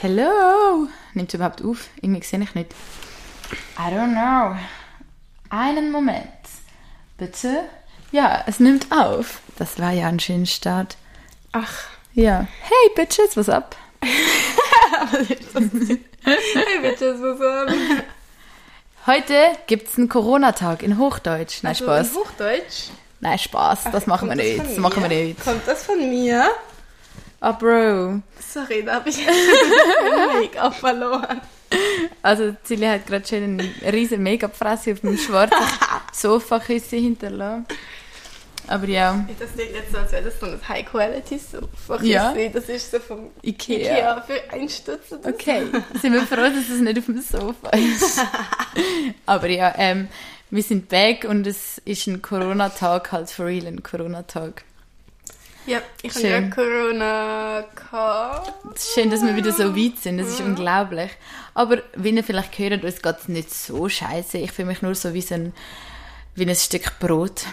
Hello! Nimmt es überhaupt auf? Irgendwie sehe ich nicht. I don't know. Einen Moment. Bitte? Ja, es nimmt auf. Das war ja ein schöner Start. Ach. Ja. Hey, Bitches, was up? hey, Bitches, was up? Heute gibt's einen Corona-Tag in Hochdeutsch. Nein, Also Spaß. in Hochdeutsch? Nein, Spaß. Das machen wir nicht. Das machen wir nicht. Kommt das von mir? Ah, Bro. Sorry, da habe ich Make-up verloren. Also, Silja hat gerade schön eine riesen Make-up-Fresse auf dem schwarzen Sofakissen hinterlassen. Aber ja, Das klingt jetzt so, als wäre das so ein High-Quality-Sofa. Ja. Das ist so vom Ikea. Ikea für einen Stutz. oder. Okay, sind wir froh, dass es nicht auf dem Sofa ist. Aber ja, ähm, wir sind back und es ist ein Corona-Tag, halt for real ein Corona-Tag. Ja, ich habe Schön. ja Corona gehabt. Schön, dass wir wieder so weit sind, das ist unglaublich. Aber wie ihr vielleicht hört, uns geht es nicht so scheiße. Ich fühle mich nur so wie, so ein, wie ein Stück Brot.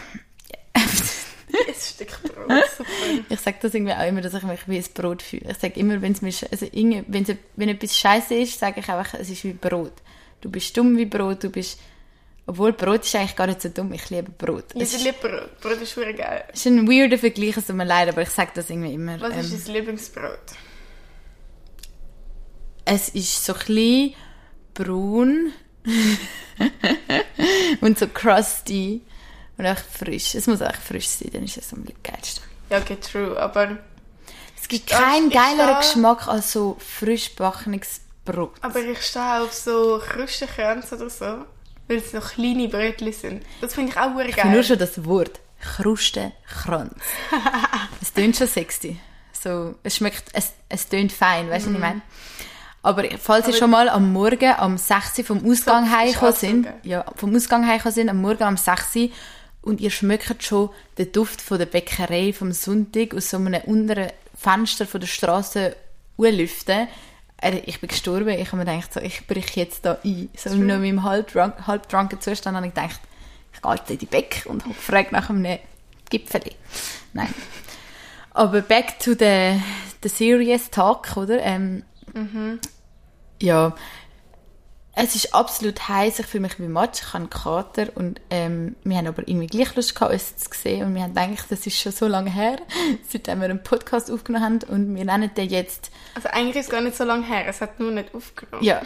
Ein Stück Brot, super. Ich sage das irgendwie auch immer, dass ich mich wie ein Brot fühle. Ich sage immer, wenn es mir, also irgendwie, wenn, es, wenn etwas scheiße ist, sage ich einfach, es ist wie Brot. Du bist dumm wie Brot, du bist, obwohl Brot ist eigentlich gar nicht so dumm, ich liebe Brot. Ich Es ist, liebe Brot. Brot ist wirklich geil. ist ein weirder Vergleich, es tut mir leid, aber ich sage das irgendwie immer. Was ist Ähm, dein Lieblingsbrot? es ist so klein, braun und so crusty und auch frisch. Es muss auch frisch sein, dann ist es am geilsten. Ja, okay, true, aber, Es gibt Ja, keinen ich geileren Geschmack als so frisch gebackenes Brot. aber ich stehe auf so Krustenkränze oder so, weil es so kleine Brötchen sind. Das finde ich auch wirklich Ich geil. nur schon das Wort Krustenkranz. es tönt schon sexy. So, es schmeckt, es, es tönt fein, weißt du, was ich meine? Aber falls ihr schon mal am Morgen am 6 Uhr vom Ausgang heimgekommen sind, geil. ja, vom Ausgang heimgekommen sind, am Morgen am 6 Uhr, und ihr schmeckt schon den Duft von der Bäckerei vom Sonntag aus so einem unteren Fenster von der Straße lüften. Ich bin gestorben, ich habe mir gedacht, so, ich brich jetzt da ein. So in meinem halb-drunk- halb-drunken Zustand habe ich gedacht, ich gehe jetzt in die Bäck und frage nach einem Gipfel. Nein. Aber back to the, the serious talk, oder? Ähm, Ja, es ist absolut heiß. Ich fühle mich wie Matsch. Ich habe einen Kater und ähm, wir haben aber irgendwie gleich Lust gehabt, uns zu sehen. Und wir haben gedacht, das ist schon so lange her, seitdem wir einen Podcast aufgenommen haben. Und wir nennen den jetzt, Also eigentlich ist es gar nicht so lange her, es hat nur nicht aufgenommen. ja,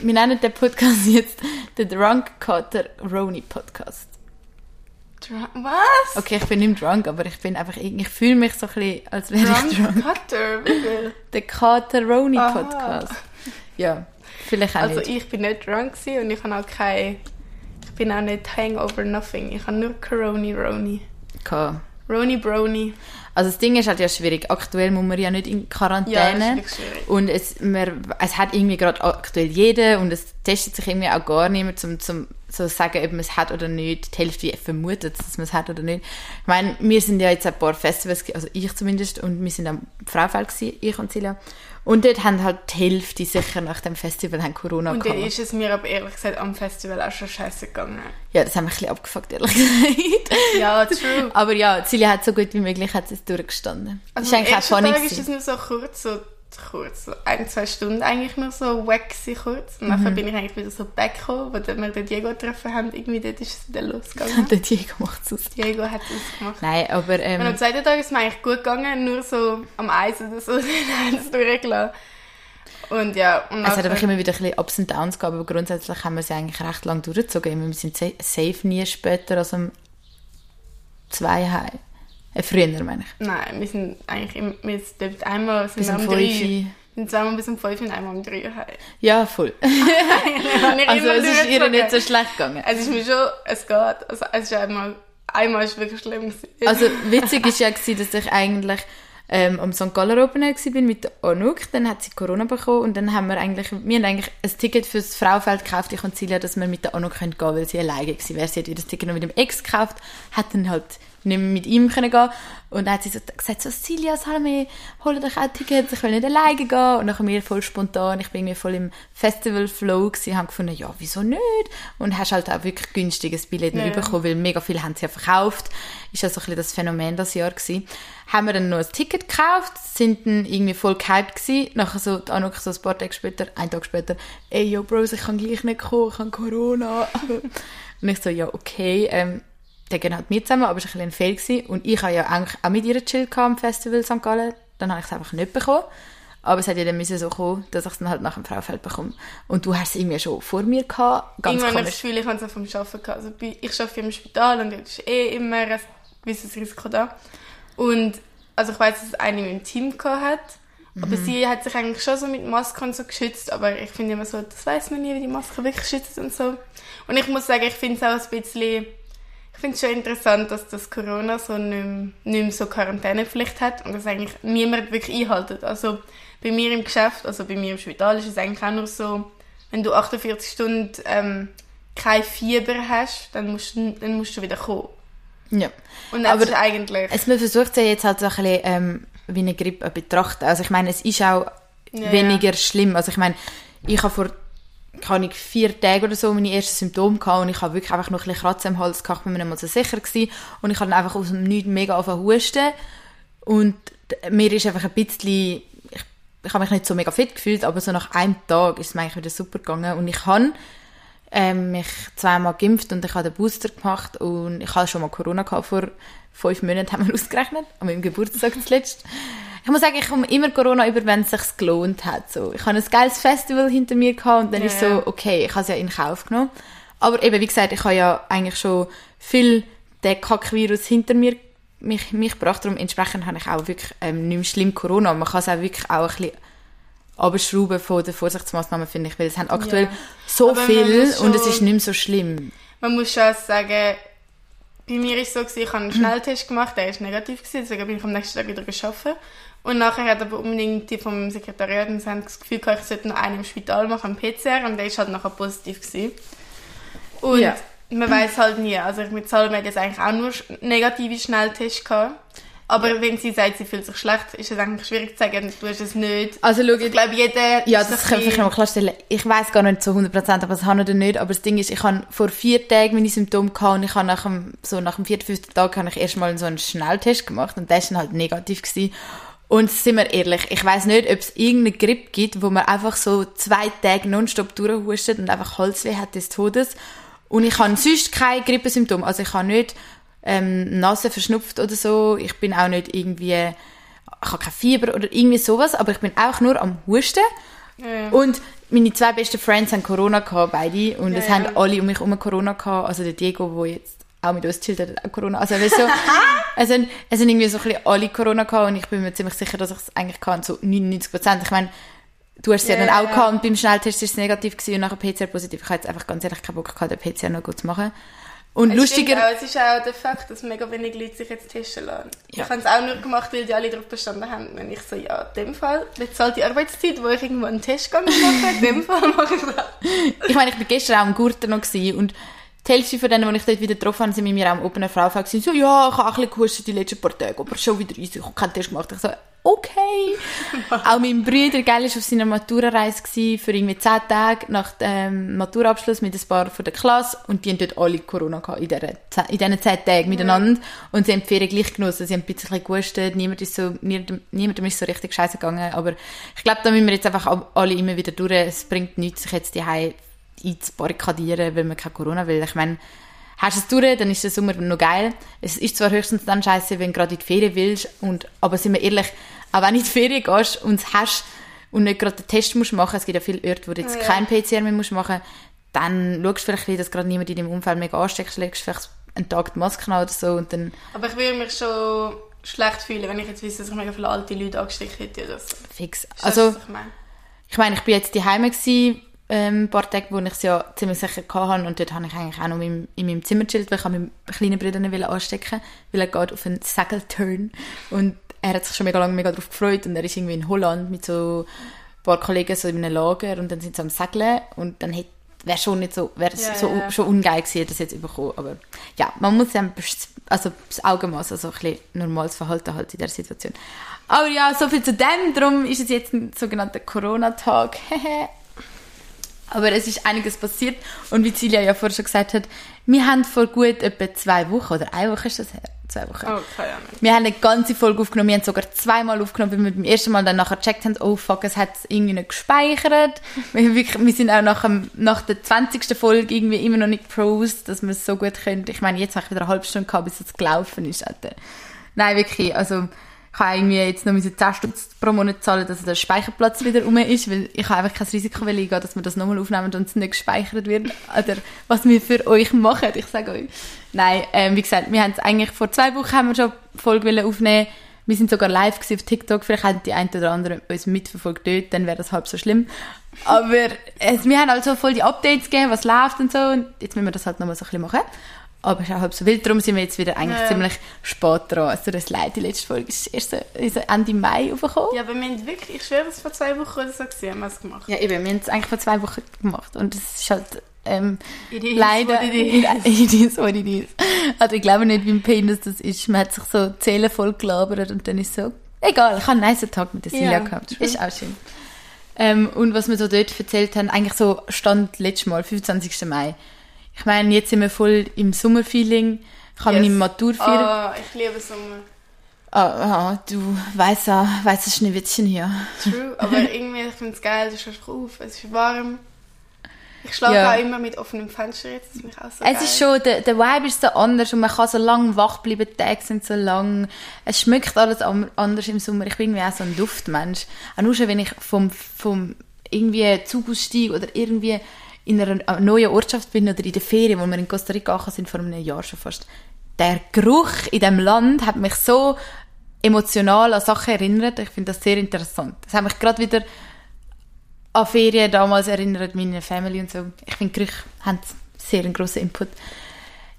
wir nennen den Podcast jetzt den Drunk Kater Roni Podcast. Dra- Was? Okay, ich bin nicht drunk, aber ich bin einfach, irgendwie- ich fühle mich so ein bisschen, als wäre ich Drunk drunk. Cutter, wie viel? Der Kater Roni. Podcast. Ja, vielleicht auch Also nicht. ich bin nicht drunk und ich habe auch kein... Ich bin auch nicht Hangover, nothing. Ich habe nur Coroni Roni. Gehabt. Roni Brony. Also das Ding ist halt ja schwierig. Aktuell muss man ja nicht in Ja, Quarantäne. das ist wirklich schwierig. und es, man, es hat irgendwie gerade aktuell jeder und es testet sich irgendwie auch gar niemand, zum, zum so sagen, ob man es hat oder nicht. Die Hälfte vermutet, dass man es hat oder nicht. Ich meine, wir sind ja jetzt ein paar Festivals, also ich zumindest, und wir sind am Fraufeld gewesen, ich und Silja. Und dort haben halt die Hälfte sicher nach dem Festival haben Corona Und dann ist es mir aber ehrlich gesagt am Festival auch schon scheiße gegangen. Ja, das haben wir ein bisschen abgefuckt, ehrlich gesagt. Ja, true. Aber ja, Silja hat so gut wie möglich hat es durchgestanden. das Also ist am eigentlich auch funny ist es nur so kurz, so kurz, ein, zwei Stunden eigentlich nur so weg kurz. Und Mhm. nachher bin ich eigentlich wieder so back gekommen, wo dann wir den Diego getroffen haben. Irgendwie dort ist es wieder losgegangen. Der Diego macht es aus. Diego hat es gemacht. Nein, aber Und ähm, am zweiten Tag ist es mir eigentlich gut gegangen, nur so am Eis oder so, dann haben sie durchgelassen. Und ja, und es hat einfach immer wieder ein bisschen Ups und Downs gegeben, aber grundsätzlich haben wir es eigentlich recht lang durchgezogen. Wir sind sa- safe nie später als um zwei heim. Äh, früher, meine ich. Nein, wir sind eigentlich immer, wir sind einmal sind Bis um fünf. drei. Sind zweimal bis um fünf und einmal um drei heim. Ja, voll. Also es ist ihr nicht so schlecht gegangen. Es ist mir schon, es geht. Also es ist einmal, einmal ist wirklich schlimm gewesen. Also witzig ist ja gewesen, dass ich eigentlich ähm, am St. Galler Open Air war mit der Onuk, dann hat sie Corona bekommen und dann haben wir eigentlich, wir haben eigentlich ein Ticket fürs Fraufeld gekauft, ich und Silja, dass wir mit der Onuk gehen können, weil sie alleine wäre. Sie hat ihr das Ticket noch mit dem Ex gekauft, hat dann halt nicht mehr mit ihm können gehen und dann hat sie so gesagt, so, Silja, Salome, hol euch auch Tickets, ich will nicht alleine gehen. Und dann mir voll spontan, ich bin irgendwie voll im Festival-Flow gewesen, habe gefunden, ja, wieso nicht? Und hast halt auch wirklich günstiges Billett ja. bekommen, weil mega viele haben sie ja verkauft. Ist ja so ein bisschen das Phänomen das Jahr gewesen. Haben wir dann noch ein Ticket gekauft, sind dann irgendwie voll gehypt gewesen. Nachher so, Anuk so ein paar Tage später, einen Tag später, ey, yo, Bros, ich kann gleich nicht kommen, ich habe Corona. und ich so, ja, okay, ähm, der gehen halt mit zusammen, aber es war ein, ein Fail. Und ich habe ja eigentlich auch mit ihr chillt am Festival St. Gallen. Dann habe ich es einfach nicht bekommen. Aber es hat ja dann so kommen, dass ich es dann halt nach dem Fraufeld bekomme. Und du hast es irgendwie schon vor mir gehabt. Ganz Irgendwann habe ich das Gefühl, ich habe es auch vom Arbeiten gehabt. Also ich arbeite im Spital und dort ist eh immer ein gewisses Risiko da. Und also ich weiß, dass es eine im Team gehabt hat. Mhm. Aber sie hat sich eigentlich schon so mit Masken so geschützt. Aber ich finde immer so, das weiß man nie, wie die Maske wirklich schützt und so. Und ich muss sagen, ich finde es auch ein bisschen ich finde es schon interessant, dass das Corona so nicht mehr, nicht mehr so Quarantänepflicht hat und das eigentlich niemand wirklich einhaltet. Also bei mir im Geschäft, also bei mir im Spital ist es eigentlich auch nur so, wenn du 48 Stunden ähm, kein Fieber hast, dann musst, du, dann musst du wieder kommen. Ja. Und das Aber ist eigentlich... Es, man versucht es ja jetzt halt so ein bisschen ähm, wie eine Grippe betrachten. Also ich meine, es ist auch ja, weniger ja. schlimm. Also ich meine, ich habe vor kann ich vier Tage oder so meine ersten Symptome gehabt und ich habe wirklich einfach noch ein bisschen Kratzen im Hals gehabt, bin mir nicht mal so sicher gewesen. Und ich habe einfach aus dem Nichts mega angefangen husten. Und mir ist einfach ein bisschen, ich, ich habe mich nicht so mega fit gefühlt, aber so nach einem Tag ist es mir eigentlich wieder super gegangen. Und ich habe ähm, mich zweimal geimpft und ich habe den Booster gemacht und ich hatte schon mal Corona gehabt vor fünf Monaten, haben wir ausgerechnet, an meinem Geburtstag zuletzt ich muss sagen, ich komme immer Corona über, wenn es sich gelohnt hat. So, ich habe ein geiles Festival hinter mir gehabt und dann ja, ist so, okay, ich habe es ja in Kauf genommen. Aber eben, wie gesagt, ich habe ja eigentlich schon viel den Kack-Virus hinter mir mich, mich gebracht. Darum entsprechend habe ich auch wirklich ähm, nicht mehr schlimm Corona. Man kann es auch wirklich auch ein bisschen abschrauben von den Vorsichtsmaßnahmen, finde ich, weil es haben aktuell ja. so Aber viel und es ist nicht mehr so schlimm. Man muss schon sagen, bei mir war es so, ich habe einen Schnelltest gemacht, der war negativ, deswegen bin ich am nächsten Tag wieder arbeiten. Und nachher hat aber unbedingt die vom Sekretariat und haben das Gefühl gehabt, ich sollte noch einen im Spital machen, PCR, und der ist halt nachher positiv gewesen. Und ja. man weiß halt nie. Also ich mit Salome hat jetzt eigentlich auch nur negative Schnelltests gehabt. Aber ja. wenn sie sagt, sie fühlt sich schlecht, ist es eigentlich schwierig zu sagen, du hast es nicht. Also schau, ich glaube, jeder... Ja, das kann ich mal klarstellen. Ich weiß gar nicht zu 100%, ob es habe oder nicht, aber das Ding ist, ich habe vor vier Tagen meine Symptome gehabt und ich habe nach dem, so nach dem vierten, fünften Tag habe ich erstmal so einen Schnelltest gemacht und der dann halt negativ gewesen. Und sind wir ehrlich, ich weiß nicht, ob es irgendeine Grippe gibt, wo man einfach so zwei Tage nonstop durchhustet und einfach Halsweh hat des Todes. Und ich habe sonst keine Grippesymptome. Also ich habe nicht ähm, Nase verschnupft oder so. Ich bin auch nicht irgendwie, ich habe kein Fieber oder irgendwie sowas, aber ich bin auch nur am Husten. Ja. Und meine zwei besten Friends haben Corona gehabt, beide. Und ja, es haben alle um mich herum Corona gehabt. Also der Diego, der jetzt auch mit uns chillt, hat Corona. Also, weißt so, es sind, es sind irgendwie so ein bisschen alle Corona gehabt und ich bin mir ziemlich sicher, dass ich es eigentlich kann, so 99 Prozent. Ich meine, du hast es yeah, ja dann auch gehabt und beim Schnelltest ist es negativ gewesen und nachher PCR positiv. Ich habe jetzt einfach ganz ehrlich keinen Bock gehabt, den PCR noch gut zu machen. Und es lustiger... Auch, es ist auch der Fakt, dass mega wenige Leute sich jetzt testen lassen. Ja. Ich habe es auch nur gemacht, weil die alle darauf bestanden haben. Wenn ich so, ja, in dem Fall, bezahlt die Arbeitszeit, wo ich irgendwo einen Test machen in dem Fall mache ich das. ich meine, ich war gestern auch im Gurten noch und die Hälfte von denen, die ich dort wieder getroffen habe, sind mit mir auch oben eine Frau gesagt, so, ja, ich habe ein bisschen gehustet die letzten paar Tage, aber schon wieder easy, ich habe keinen Test gemacht. Ich so, okay. auch mein Bruder, gell, war auf seiner Maturareise für irgendwie zehn Tage nach dem Maturabschluss mit ein paar von der Klasse und die haben dort alle Corona gehabt, in, dieser, in diesen zehn Tagen miteinander. Und sie haben die Ferien gleich genossen, sie haben ein bisschen gehustet, niemand ist so, niemandem, niemandem ist so richtig scheiße gegangen, aber ich glaube, da müssen wir jetzt einfach alle immer wieder durch, es bringt nichts, sich jetzt die einzubarrikadieren, weil man kein Corona will. Ich meine, hast du es durch, dann ist der Sommer noch geil. Es ist zwar höchstens dann scheiße, wenn du gerade in die Ferien willst, und, aber sind wir ehrlich, auch wenn du in die Ferien gehst und es hast und nicht gerade den Test musst machen, es gibt ja viele Orte, wo du jetzt oh, ja. kein PCR mehr musst machen dann schaust du vielleicht, dass gerade niemand in deinem Umfeld mega ansteckst, legst vielleicht einen Tag die Maske oder so und dann... Aber ich würde mich schon schlecht fühlen, wenn ich jetzt wüsste, dass ich mega viele alte Leute angesteckt hätte oder so. Fix. also, ich meine? ich meine, ich bin jetzt daheim gewesen, ähm, ein paar Tage, wo ich es ja ziemlich sicher hatte und dort habe ich eigentlich auch noch in, in meinem Zimmer gechillt, weil ich meinen kleinen Bruder nicht anstecken weil er geht auf einen Segelturn und er hat sich schon mega lange mega darauf gefreut und er ist irgendwie in Holland mit so ein paar Kollegen so in einem Lager und dann sind sie am Segeln und dann hat wäre schon nicht so, wäre Ja, so ja. schon ungeil gewesen, das jetzt bekommen. Aber ja, man muss ja also das Augenmaß, also ein bisschen normales Verhalten halt in der Situation. Aber ja, so viel zu dem. Darum ist es jetzt ein sogenannter Corona-Tag. Aber es ist einiges passiert. Und wie Silja ja vorher schon gesagt hat, wir haben vor gut etwa zwei Wochen, oder eine Woche ist das her? Zwei Wochen. Oh, keine Ahnung. Wir haben eine ganze Folge aufgenommen. Wir haben sogar zweimal aufgenommen, weil wir beim ersten Mal dann nachher gecheckt haben, oh fuck, es hat es irgendwie nicht gespeichert. Wir, wirklich, wir sind auch nach, dem, nach der 20. Folge irgendwie immer noch nicht pros, dass wir es so gut können. Ich meine, jetzt habe ich wieder eine halbe Stunde gehabt, bis es gelaufen ist. Alter. Nein, wirklich. Also, habe irgendwie jetzt noch müssen 10 Stutz pro Monat zahlen, dass der Speicherplatz wieder rum ist, weil ich einfach kein Risiko eingehen, dass wir das nochmal aufnehmen und es nicht gespeichert wird. Oder was wir für euch machen, ich sage euch. Nein, ähm, wie gesagt, wir haben es eigentlich vor zwei Wochen haben wir schon Folge aufnehmen. Wir sind sogar live auf TikTok. Vielleicht haben die einen oder anderen uns mitverfolgt dort, dann wäre das halb so schlimm. Aber es, wir haben also voll die Updates gegeben, was läuft und so. Und jetzt müssen wir das halt nochmal so ein bisschen machen. Aber es ist auch halb so wild. Darum sind wir jetzt wieder eigentlich Ja. ziemlich spät dran. Also das leid, die letzte Folge ist erst so, ist so Ende Mai aufgekommen. Ja, aber wir haben wirklich, ich schwöre, es vor zwei Wochen oder so gesehen, haben wir es gemacht. Ja, eben, wir haben es eigentlich vor zwei Wochen gemacht und es ist halt ähm, It is leider it is. it is what it is. Also ich glaube nicht, wie ein Penis das ist. Man hat sich so Seele voll gelabert und dann ist so, egal, ich habe einen nice Tag mit der Silja Ja, gehabt. true. Ist auch schön. Ähm, und was wir so dort erzählt haben, eigentlich so stand letztes Mal, 25. Mai. Ich meine, jetzt sind wir voll im Sommerfeeling. Ich habe Yes. meine Matur feiern. Ah, ich liebe Sommer. Ah, ah, du weißer, weißes Schneewittchen hier. True, aber irgendwie, ich finde es geil, du schaust auf, es ist warm. Ich schlafe Ja. auch immer mit offenem Fenster jetzt, das finde ich auch so Es geil. ist schon, der, der Vibe ist so anders und man kann so lang wach bleiben, die Tage sind so lang. Es schmeckt alles anders im Sommer. Ich bin irgendwie auch so ein Duftmensch. Auch nur schon, wenn ich vom, vom irgendwie Zug aussteige oder irgendwie in einer neuen Ortschaft bin oder in der Ferien, wo wir in Costa Rica sind, vor einem Jahr schon fast. Der Geruch in dem Land hat mich so emotional an Sachen erinnert. Ich finde das sehr interessant. Das hat mich gerade wieder an Ferien damals erinnert, meine Family und so. Ich finde, Gerüche haben sehr einen grossen Input.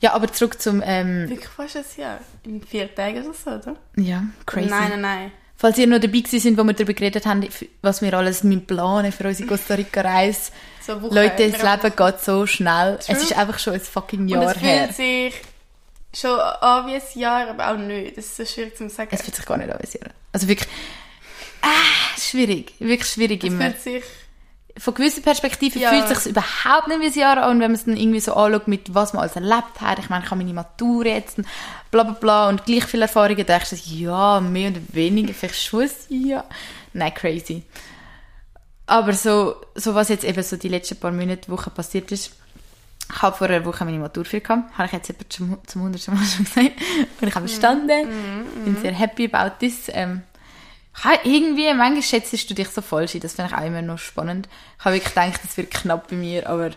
Ja, aber zurück zum, ähm, Wirklich fast ein Jahr. In vier Tagen oder so, oder? ja, crazy. Nein, nein, nein. Falls ihr noch dabei sind, wo wir darüber geredet haben, was wir alles mit planen für unsere Costa Rica-Reise. So Woche, Leute, das Leben geht so schnell. True. Es ist einfach schon ein fucking Und Jahr es her. fühlt sich schon an wie ein Jahr, aber auch nicht. Das ist so schwierig zu sagen. Es fühlt sich gar nicht an wie ein Jahr. Also wirklich, ah, schwierig. Wirklich schwierig Es immer. fühlt sich... von gewissen Perspektiven Ja. fühlt es sich überhaupt nicht wie ein Jahr an. Und wenn man es dann irgendwie so anschaut, mit was man alles erlebt hat, ich meine, ich habe meine Matur jetzt, und bla bla bla, und gleich viele Erfahrungen, denkst du, ja, mehr oder weniger, vielleicht schon ein Jahr. Nein, crazy. Aber so, so was jetzt eben so die letzten paar Monate, Wochen passiert ist, ich habe vor einer Woche meine Matur für gehabt, habe ich jetzt etwa zum, zum hundertsten Mal schon gesagt. Und ich habe bestanden, bin sehr happy about this. Ähm, irgendwie, manchmal schätzt du dich so falsch ein, das finde ich auch immer noch spannend. Ich habe wirklich gedacht, das wird knapp bei mir, aber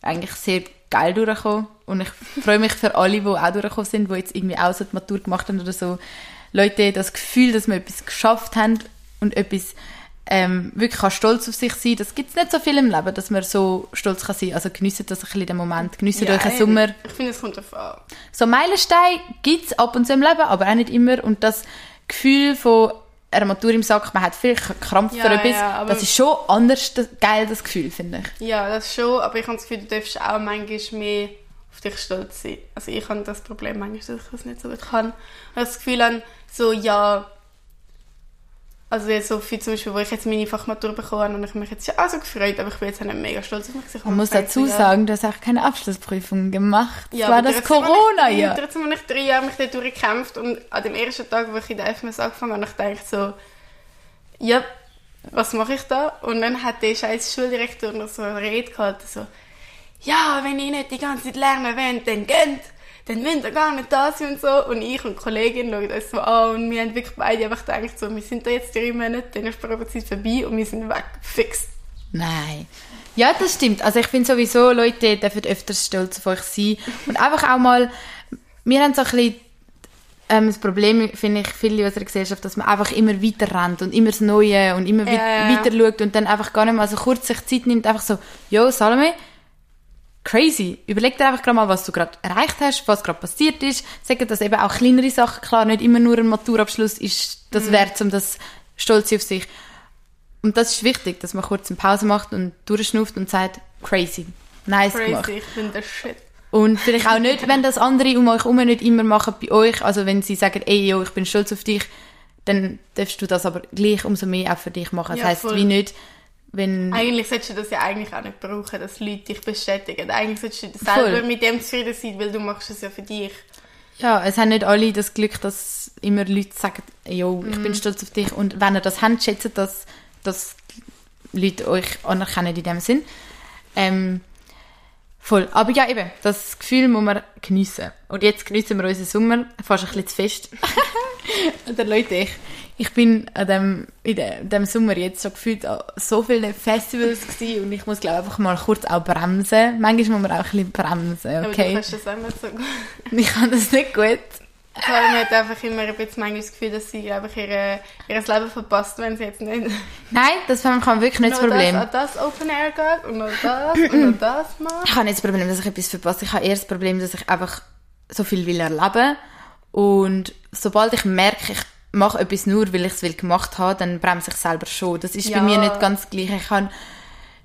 eigentlich sehr geil durchgekommen. Und ich freue mich für alle, die auch durchgekommen sind, die jetzt irgendwie auch so die Matur gemacht haben oder so. Leute, das Gefühl, dass wir etwas geschafft haben und etwas ähm, wirklich kann stolz auf sich sein. Das gibt es nicht so viel im Leben, dass man so stolz kann sein. Also geniessen das ein bisschen den Moment, geniessen Ja, euch einen ey, Sommer. Ich finde, es kommt darauf an. So Meilensteine gibt es ab und zu im Leben, aber auch nicht immer. Und das Gefühl von einer Matur im Sack, man hat vielleicht Krampf Ja, für etwas, ja, das ist schon anders das, geil, das Gefühl, finde ich. Ja, das schon, aber ich habe das Gefühl, du darfst auch manchmal mehr auf dich stolz sein. Also ich habe das Problem manchmal, dass ich das nicht so gut kann. Ich habe das Gefühl an so, ja, also jetzt so viel zum Beispiel, wo ich jetzt meine Fachmatur bekommen habe und ich mich jetzt ja auch so gefreut, aber ich bin jetzt auch nicht mega stolz auf mich. Ich Man muss dazu gedacht, ja, sagen, du hast auch keine Abschlussprüfung gemacht. Ja, war das Corona-Jahr. Ich, trotzdem habe ich drei Jahre mich durchgekämpft und an dem ersten Tag, wo ich in der FMS angefangen habe, habe ich gedacht so, ja, was mache ich da? Und dann hat der scheiß Schuldirektor noch so eine Rede gehalten, so, ja, wenn ihr nicht die ganze Zeit lernen wollt, dann geht, dann wollt ihr gar nicht da sein und so. Und ich und die Kollegin schauen uns so an und wir haben wirklich beide einfach gedacht, so, wir sind da jetzt drei Monate, dann ist die Probezeit vorbei und wir sind weg, fix. Nein. Ja, das stimmt. Also ich finde sowieso, Leute dürfen öfters stolz auf euch sein. Und einfach auch mal, wir haben so ein bisschen ähm, das Problem, finde ich, viele in unserer Gesellschaft, dass man einfach immer weiter rennt und immer das Neue und immer Ja, wei- ja, weiter schaut und dann einfach gar nicht mal so kurz sich Zeit nimmt, einfach so, yo, Salome, crazy. Überleg dir einfach gerade mal, was du gerade erreicht hast, was gerade passiert ist. Sag dir, dass eben auch kleinere Sachen, klar, nicht immer nur ein Maturabschluss ist das Mhm. wert, um das stolz auf sich. Und das ist wichtig, dass man kurz eine Pause macht und durchschnauft und sagt, crazy. nice Crazy, gemacht. ich bin der Shit. Und vielleicht auch nicht, wenn das andere um euch herum nicht immer machen bei euch. Also wenn sie sagen, ey, yo, ich bin stolz auf dich, dann darfst du das aber gleich umso mehr auch für dich machen. Das Ja, heisst, voll. wie nicht, wenn... Eigentlich solltest du das ja eigentlich auch nicht brauchen, dass Leute dich bestätigen. Eigentlich solltest du Voll. selber mit dem zufrieden sein, weil du machst es ja für dich. Ja, es haben nicht alle das Glück, dass immer Leute sagen, yo, ich Mhm. bin stolz auf dich. Und wenn ihr das habt, schätzt dass, dass Leute euch anerkennen in dem Sinn. Ähm, voll. Aber ja, eben, das Gefühl muss man geniessen. Und jetzt geniessen wir unseren Sommer fast ein bisschen zu fest. Oder Leute, ich, ich bin an dem, in dem Sommer jetzt schon gefühlt an so vielen Festivals gewesen und ich muss glaube einfach mal kurz auch bremsen. Manchmal muss man auch ein bisschen bremsen, Aber du okay? kannst das auch nicht so gut. Ich kann das nicht gut. Karin hat einfach immer ein bisschen manchmal das Gefühl, dass sie einfach ihre, ihr Leben verpasst, wenn sie jetzt nicht Nein, das kann man wirklich nicht das noch Problem. das, an das Open Air geht und noch das und noch das macht. Ich habe nicht das Problem, dass ich etwas verpasse. Ich habe eher das Problem, dass ich einfach so viel will erleben und sobald ich merke, ich mache etwas nur, weil ich es will gemacht habe, dann bremse ich selber schon. Das ist Ja. bei mir nicht ganz gleich. Ich kann,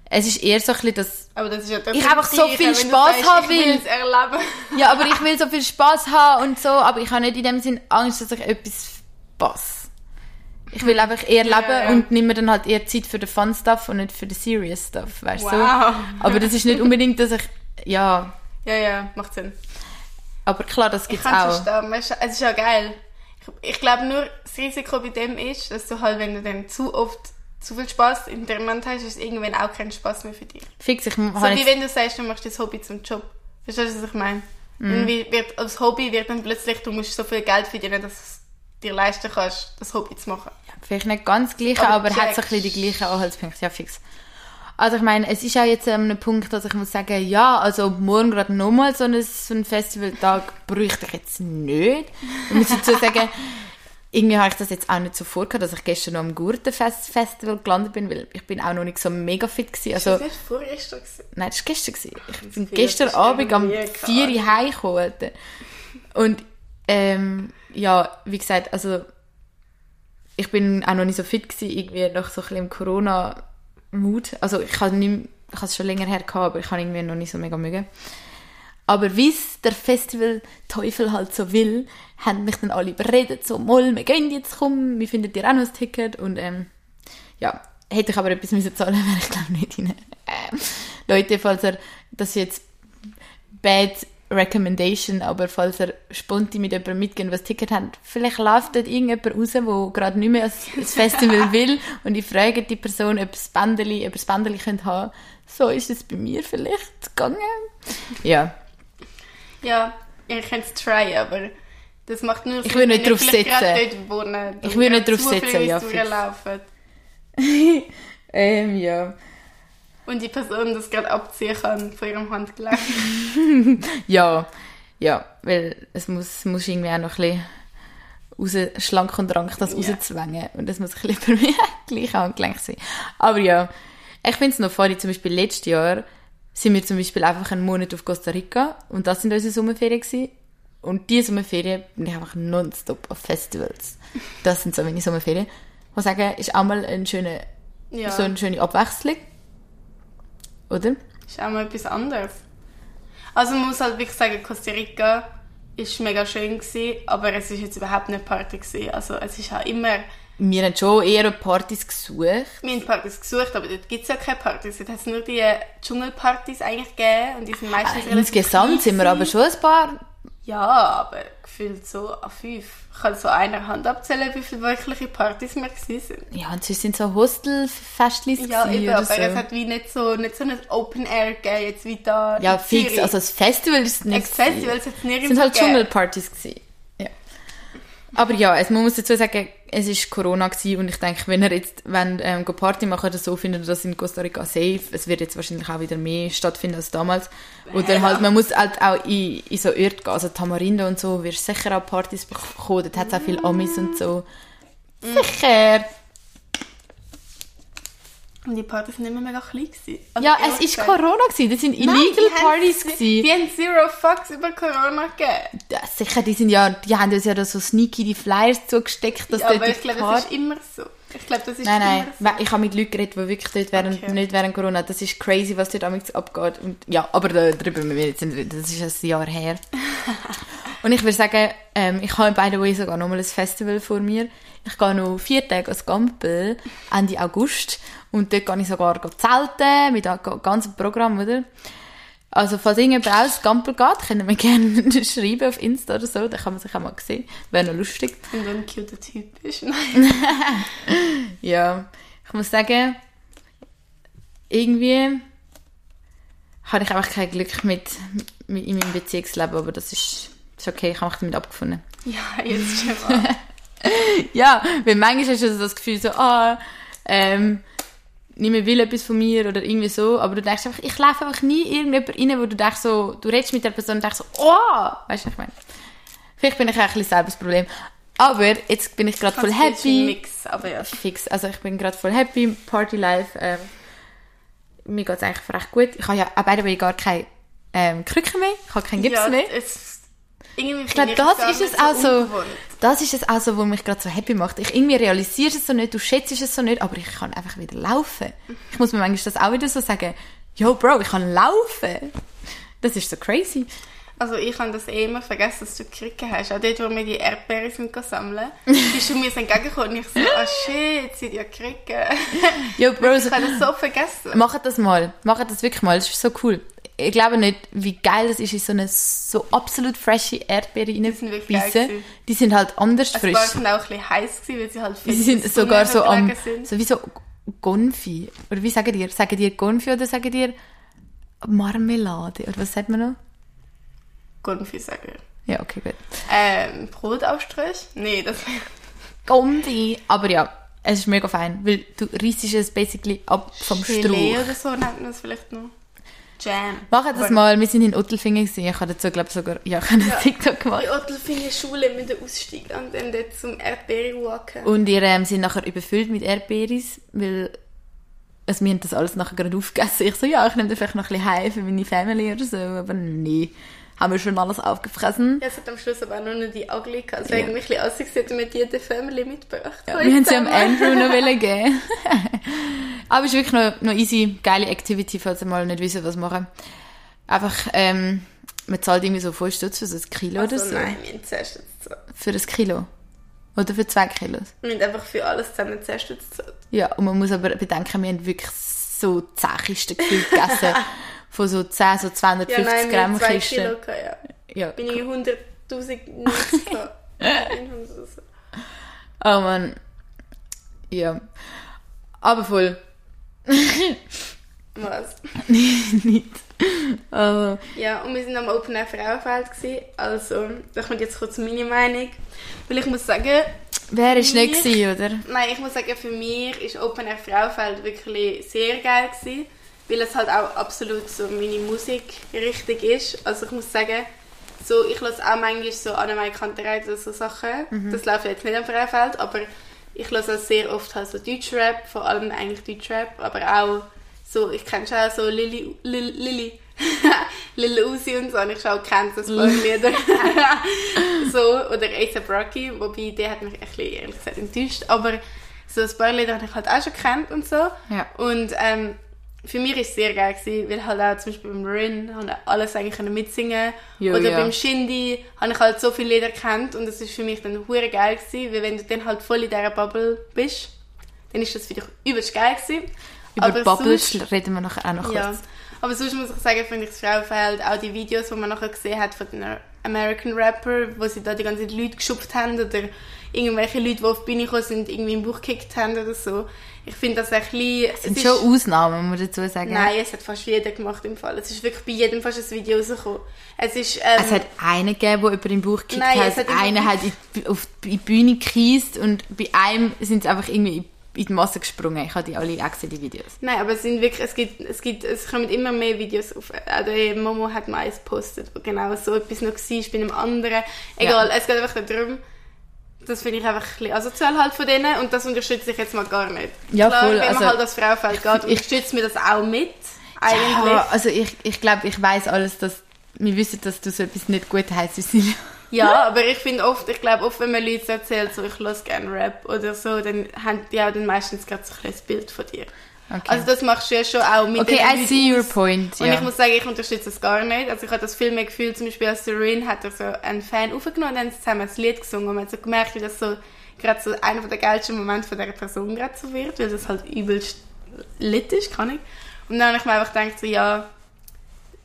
es ist eher so ein bisschen das, Aber das ist ja Ich einfach so viel Spaß haben ich will will. es erleben. ja, aber ich will so viel Spaß haben und so, aber ich habe nicht in dem Sinn Angst, dass ich etwas verpasse. Ich will einfach eher leben ja. und nehme dann halt eher Zeit für den Fun Stuff und nicht für den Serious Stuff, weißt du? so? Wow. Aber das ist nicht unbedingt, dass ich, ja, Ja, ja, macht Sinn. aber klar, das Ich gibt's es auch. verstehen. Es ist ja geil. Ich, glaube nur, das Risiko bei dem ist, dass du halt, wenn du dann zu oft zu viel Spaß in der Moment hast, ist irgendwann auch kein Spaß mehr für dich. Fix, ich So wie wenn du sagst, du machst das Hobby zum Job. Verstehst du, was ich meine? Dann wi- wird, als Hobby wird dann plötzlich, du musst so viel Geld verdienen, dass du es dir leisten kannst, das Hobby zu machen. vielleicht nicht ganz gleich, aber, Aber hat so ein bisschen die gleichen Anhaltspunkte, ja fix. Also ich meine, es ist auch jetzt an einem Punkt, dass ich muss sagen, ja, also morgen gerade nochmal so, ein- so einen Festivaltag bräuchte ich jetzt nicht. Ich muss dazu sagen, irgendwie habe ich das jetzt auch nicht so vorgehabt, dass ich gestern noch am Gurtenfest Festival gelandet bin, weil ich bin auch noch nicht so mega fit gewesen. Also, das war vorgestern. gewesen. Nein, das war gestern. gewesen. Ich bin gestern das ist Abend irgendwie 4 Uhr heimgekommen. Und ähm, ja, wie gesagt, also ich bin auch noch nicht so fit gewesen, irgendwie noch so ein bisschen im Corona-Mut. Also ich habe nicht, ich habe es schon länger her gehabt, aber ich habe irgendwie noch nicht so mega mögen. Aber wie es der Festival-Teufel halt so will, haben mich dann alle überredet, so, moll, wir gehen jetzt, komm, wir finden dir auch noch ein Ticket. Und ähm, ja, hätte ich aber etwas müssen zahlen, wäre ich glaube nicht rein. Ähm, Leute, falls ihr, das jetzt bad recommendation, aber falls ihr spontan mit jemandem mitgehen, was Ticket habt, vielleicht läuft dort irgendjemand raus, der gerade nicht mehr ans Festival will und ich frage die Person, ob das Bändeli, ob das Bändeli könnt haben. So ist es bei mir vielleicht gegangen. Ja, Ja, ihr könnt es tryen, aber das macht nur Ich will nicht drauf dort wohnen. Ich will nicht drauf setzen, ja, durchlaufen. ähm, ja. Und die Person das gerade abziehen kann von ihrem Handgelenk. Ja, ja, weil es muss, muss irgendwie auch noch ein bisschen raus, schlank und rank das Ja. rauszwängen. Und das muss ein bisschen bei mir gleich angelenkt sein. Aber ja, ich finde es noch funny, zum Beispiel letztes Jahr sind wir zum Beispiel einfach einen Monat auf Costa Rica und das sind unsere Sommerferien gewesen. Und diese Sommerferien bin ich einfach nonstop auf Festivals. Das sind so meine Sommerferien. Ich muss sagen, ist auch mal eine schöne, Ja, so eine schöne Abwechslung. Oder? ist auch mal etwas anderes. Also man muss halt wirklich sagen, Costa Rica ist mega schön gewesen, aber es ist jetzt überhaupt nicht Party gewesen. Also es ist auch immer, Wir haben schon eher Partys gesucht. wir haben Partys gesucht, aber dort gibt es ja keine Partys. Dort hat es nur die Dschungelpartys eigentlich gegeben und die sind meistens relativ Insgesamt sind wir aber schon ein paar. Ja, aber gefühlt so an fünf. Ich kann so einer Hand abzählen, wie viele wirkliche Partys wir gewesen sind. Ja, und sonst sind so Hostelfestlis Ja, eben, aber so. es hat wie nicht so, nicht so ein Open Air gegeben, jetzt wie da ja, fix. Zürich. Also das Festival ist nicht. Ex Festivals hat es Es nirgends sind halt gegeben. Dschungelpartys gewesen. Aber ja, es, man muss dazu sagen, es ist Corona gewesen und ich denke, wenn ihr jetzt wenn, ähm, Party machen oder so, findet ihr das in Costa Rica safe. Es wird jetzt wahrscheinlich auch wieder mehr stattfinden als damals. Oder halt, man muss halt auch in, in so Orte gehen, also Tamarindo und so, wirst sicher auch Partys bekommen. Dort hat es auch viele Amis und so. Sicher! Und die Partys sind immer mega klein gewesen. Also Ja, es ist gesagt. Corona gewesen. Das sind Nein, illegal die haben- Partys Die gewesen. haben zero fucks über Corona gegeben. Ja, sicher, die sind ja, die haben uns ja da so sneaky die Flyers zugesteckt, dass Ja, aber die ich glaube, Party- das ist immer so. Ich glaube, das ist Nein, nein. immer so. Ich habe mit Leuten geredet, die wirklich dort während, Okay. nicht während Corona. Das ist crazy, was dort amigs abgeht. Und, ja, aber da- darüber müssen wir jetzt nicht reden. Das ist ein Jahr her. Und ich würde sagen, ähm, ich habe by the way sogar noch mal ein Festival vor mir. Ich gehe noch vier Tage ans Gampel, Ende August. Und dort gehe ich sogar zelten, mit einem ga- ganzen Programm, oder? Also, falls irgendjemand aus Gampel geht, können wir gerne schreiben auf Insta oder so. Da kann man sich auch mal sehen. Wäre noch lustig. Und wenn ein cuter Typ ist. Nein. Ja, ich muss sagen, irgendwie habe ich einfach kein Glück mit, mit in meinem Beziehungsleben, aber das ist, ist okay, ich habe mich damit abgefunden. Ja, jetzt schon mal. Ja, weil manchmal hast du das Gefühl so, ah, ähm, niemand will etwas von mir oder irgendwie so, aber du denkst einfach, ich laufe einfach nie irgendjemand rein, wo du denkst so, du redest mit der Person und denkst so, oh, weißt du, was ich meine? Vielleicht bin ich auch ein bisschen selber das Problem. Aber jetzt bin ich gerade voll happy. Mix, aber ja. fix. Also ich bin gerade voll happy, Party life. Ähm, mir geht es eigentlich recht gut. Ich habe ja auch way gar keine ähm, Krücken mehr. Ich habe keinen Gips ja, mehr. Es, irgendwie Ich glaube, das ist es auch so. Ungewohnt. Das ist es auch so, was mich gerade so happy macht. Ich irgendwie realisiere es so nicht, du schätzt es so nicht, aber ich kann einfach wieder laufen. Ich muss mir manchmal das auch wieder so sagen. Yo, Bro, ich kann laufen. Das ist so crazy. Also ich habe das eh immer vergessen, dass du Krücken hast. Auch dort, wo wir die Erdbeeren sind sammeln, bist du mir so entgegengekommen und ich so, ah shit, sind ja Krücken. Yo, Bro, Ich habe das so vergessen. Macht das mal. Macht das wirklich mal. Das ist so cool. Ich glaube nicht, wie geil das ist, in so eine so absolut frische Erdbeere reinbeissen. Die sind halt anders Also frisch. war sind auch ein bisschen heiß gewesen, weil sie halt viel Sie sind sogar so am, sind. so wie so Gonfi. Oder wie sagen die? Sagen die Gonfi oder sagen die Marmelade? Oder was sagt man noch? Konfi sagen. Ja, okay, gut. Ähm, Brotaufstrich? Nee, das Gonfi. Aber ja, es ist mega fein, weil du reissest es basically ab vom Gelee Strauch. oder so nennt man es vielleicht noch. Jam. Machen das Aber- mal. Wir sind in Ottelfingen gewesen. Ich habe dazu, glaube ich, sogar ja, ich habe einen TikTok gemacht. Die Ottelfinger Schule mit dem Ausstieg und dann dort zum Erdbeere walken. Und ihr ähm, sind nachher überfüllt mit Erdbeeris, weil also wir haben das alles nachher gerade aufgegessen. Ich so, ja, ich nehme da vielleicht noch ein bisschen heim für meine Family oder so, aber nee, haben wir schon alles aufgefressen. Ja, es hat am Schluss aber auch nur noch die Agli gehabt. Es wäre Ja. irgendwie ein bisschen aussehen, hätten wir die der Family mitgebracht. Ja, wir haben sie am Andrew noch wollen geben. aber es ist wirklich noch, noch easy, geile Activity, falls ihr mal nicht wisst, was machen. Einfach, ähm, man zahlt irgendwie so 5 Stutz für so ein Kilo Also oder so. nein, wir haben so. Für ein Kilo. Oder für zwei Kilos. Wir haben einfach für alles zusammen zuerst jetzt gezahlt. Ja, und man muss aber bedenken, wir haben wirklich so 10 Kisten gefühlt gegessen. Von so 10, so 250 Ja, nein, Gramm zwei Kisten. Kilo gehabt, ja. Ja. Bin ich 100'000 Nutz gehabt. oder so. Oh Mann. Ja. Aber voll. Was? Nicht. Aber Ja, und wir sind am Open Air Frauenfeld gewesen. Also, da kommt jetzt kurz meine Meinung. Weil ich muss sagen, wer ist nicht Ich- gewesen, oder? Nein, ich muss sagen, für mich ist Open Air Frauenfeld wirklich sehr geil gewesen, weil es halt auch absolut so meine Musikrichtung ist. Also ich muss sagen, so, ich höre auch manchmal so Annemai Kantereit oder so Sachen. Das läuft jetzt nicht am Frauenfeld, aber ich höre auch sehr oft halt so Deutschrap, vor allem eigentlich Deutschrap, aber auch so, ich kenne schon auch so Lilly, Lil, Lilly, Lil Uzi und so, und ich schon auch kennt das paar Lieder. so, oder A$AP Rocky, wobei der hat mich ein bisschen, ehrlich gesagt, enttäuscht, aber so ein paar Lieder habe ich halt auch schon gekannt und so. Ja. Und ähm, für mich war es sehr geil, gewesen, weil halt auch zum Beispiel beim Rin habe ich alles eigentlich mitsingen Jo, Oder ja. beim Shindy habe ich halt so viele Lieder gekannt und das ist für mich dann hure geil gewesen, weil wenn du dann halt voll in dieser Bubble bist, dann ist das für dich übelst geil gewesen. Über Aber Bubbles sonst- reden wir nachher auch noch kurz. ja. Aber sonst muss ich sagen, finde ich das Frauenfeld, auch die Videos, die man nachher gesehen hat von den American Rapper, wo sie da die ganzen Leute geschupft haben oder irgendwelche Leute, die auf die Bühne gekommen sind, irgendwie im Buch gekickt haben oder so. Ich finde das ein bisschen... Das sind es schon ist- Ausnahmen, muss man dazu sagen. Nein, es hat fast jeder gemacht im Fall. Es ist wirklich bei jedem fast ein Video rausgekommen. Es ist... Ähm, Es hat einen gegeben, der über den Buch gekickt Nein, hat. es hat Einer hat in auf die, Bühne gekiest und bei einem sind sie einfach irgendwie in- die Masse gesprungen. Ich habe die alle gesehen, die Videos. Nein, aber es sind wirklich, es gibt, es gibt, es kommen immer mehr Videos auf. Auch der Momo hat mal eins gepostet, wo genau so etwas noch war bei einem anderen. Egal, es geht einfach darum, das finde ich einfach ein bisschen asozial halt von denen und das unterstütze ich jetzt mal gar nicht. Ja, Klar, voll, wenn also- man halt als Frauenfeld geht, ich- unterstützt mir das auch mit, eigentlich. Ja, also ich, ich glaube, ich weiß alles, dass wir wissen, dass du so etwas nicht gut heisst, Cecilia. Ja, aber ich finde oft, ich glaube oft, wenn man Leute erzählt, so ich höre gerne Rap oder so, dann haben die auch dann meistens gerade so ein Bild von dir. Okay. Also das machst du ja schon auch mit okay, I see your aus. point. Und Ja. ich muss sagen, ich unterstütze das gar nicht. Also ich habe das viel mehr Gefühl, zum Beispiel als Rin hat er so einen Fan aufgenommen und dann zusammen ein Lied gesungen und man hat so gemerkt, wie das so gerade so einer der geilsten Momente von dieser Person gerade so wird, weil das halt übelst lit ist, kann ich. Und dann habe ich mir einfach gedacht, so ja,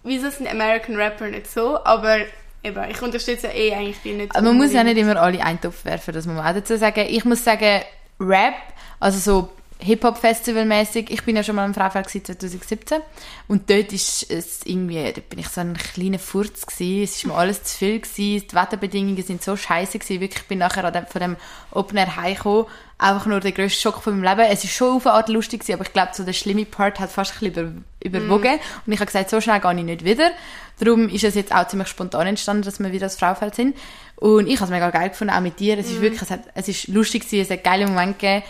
wieso sind American Rapper nicht so? Aber eben, ich unterstütze eh eigentlich die nicht. Aber man muss ja nicht immer alle einen Topf werfen, das muss man auch dazu sagen. Ich muss sagen, Rap, also so Hip-Hop-Festival-mäßig, ich bin ja schon mal am Freifeld gewesen 2017 und dort ist es irgendwie, dort bin ich so ein kleiner Furz gewesen, es ist mir alles zu viel gewesen, die Wetterbedingungen sind so scheiße gewesen, wirklich, ich bin nachher an dem, von dem Open Air heimgekommen, einfach nur der grösste Schock von meinem Leben. Es ist schon auf eine Art lustig gewesen, aber ich glaube, so der schlimme Part hat fast ein bisschen über, überwogen und ich habe gesagt, so schnell gehe ich nicht wieder. Darum ist es jetzt auch ziemlich spontan entstanden, dass wir wieder das Fraufeld sind. Und ich habe es mega geil gefunden, auch mit dir. Es ist wirklich, es, hat, es ist lustig gewesen, es hat geile Momente gegeben.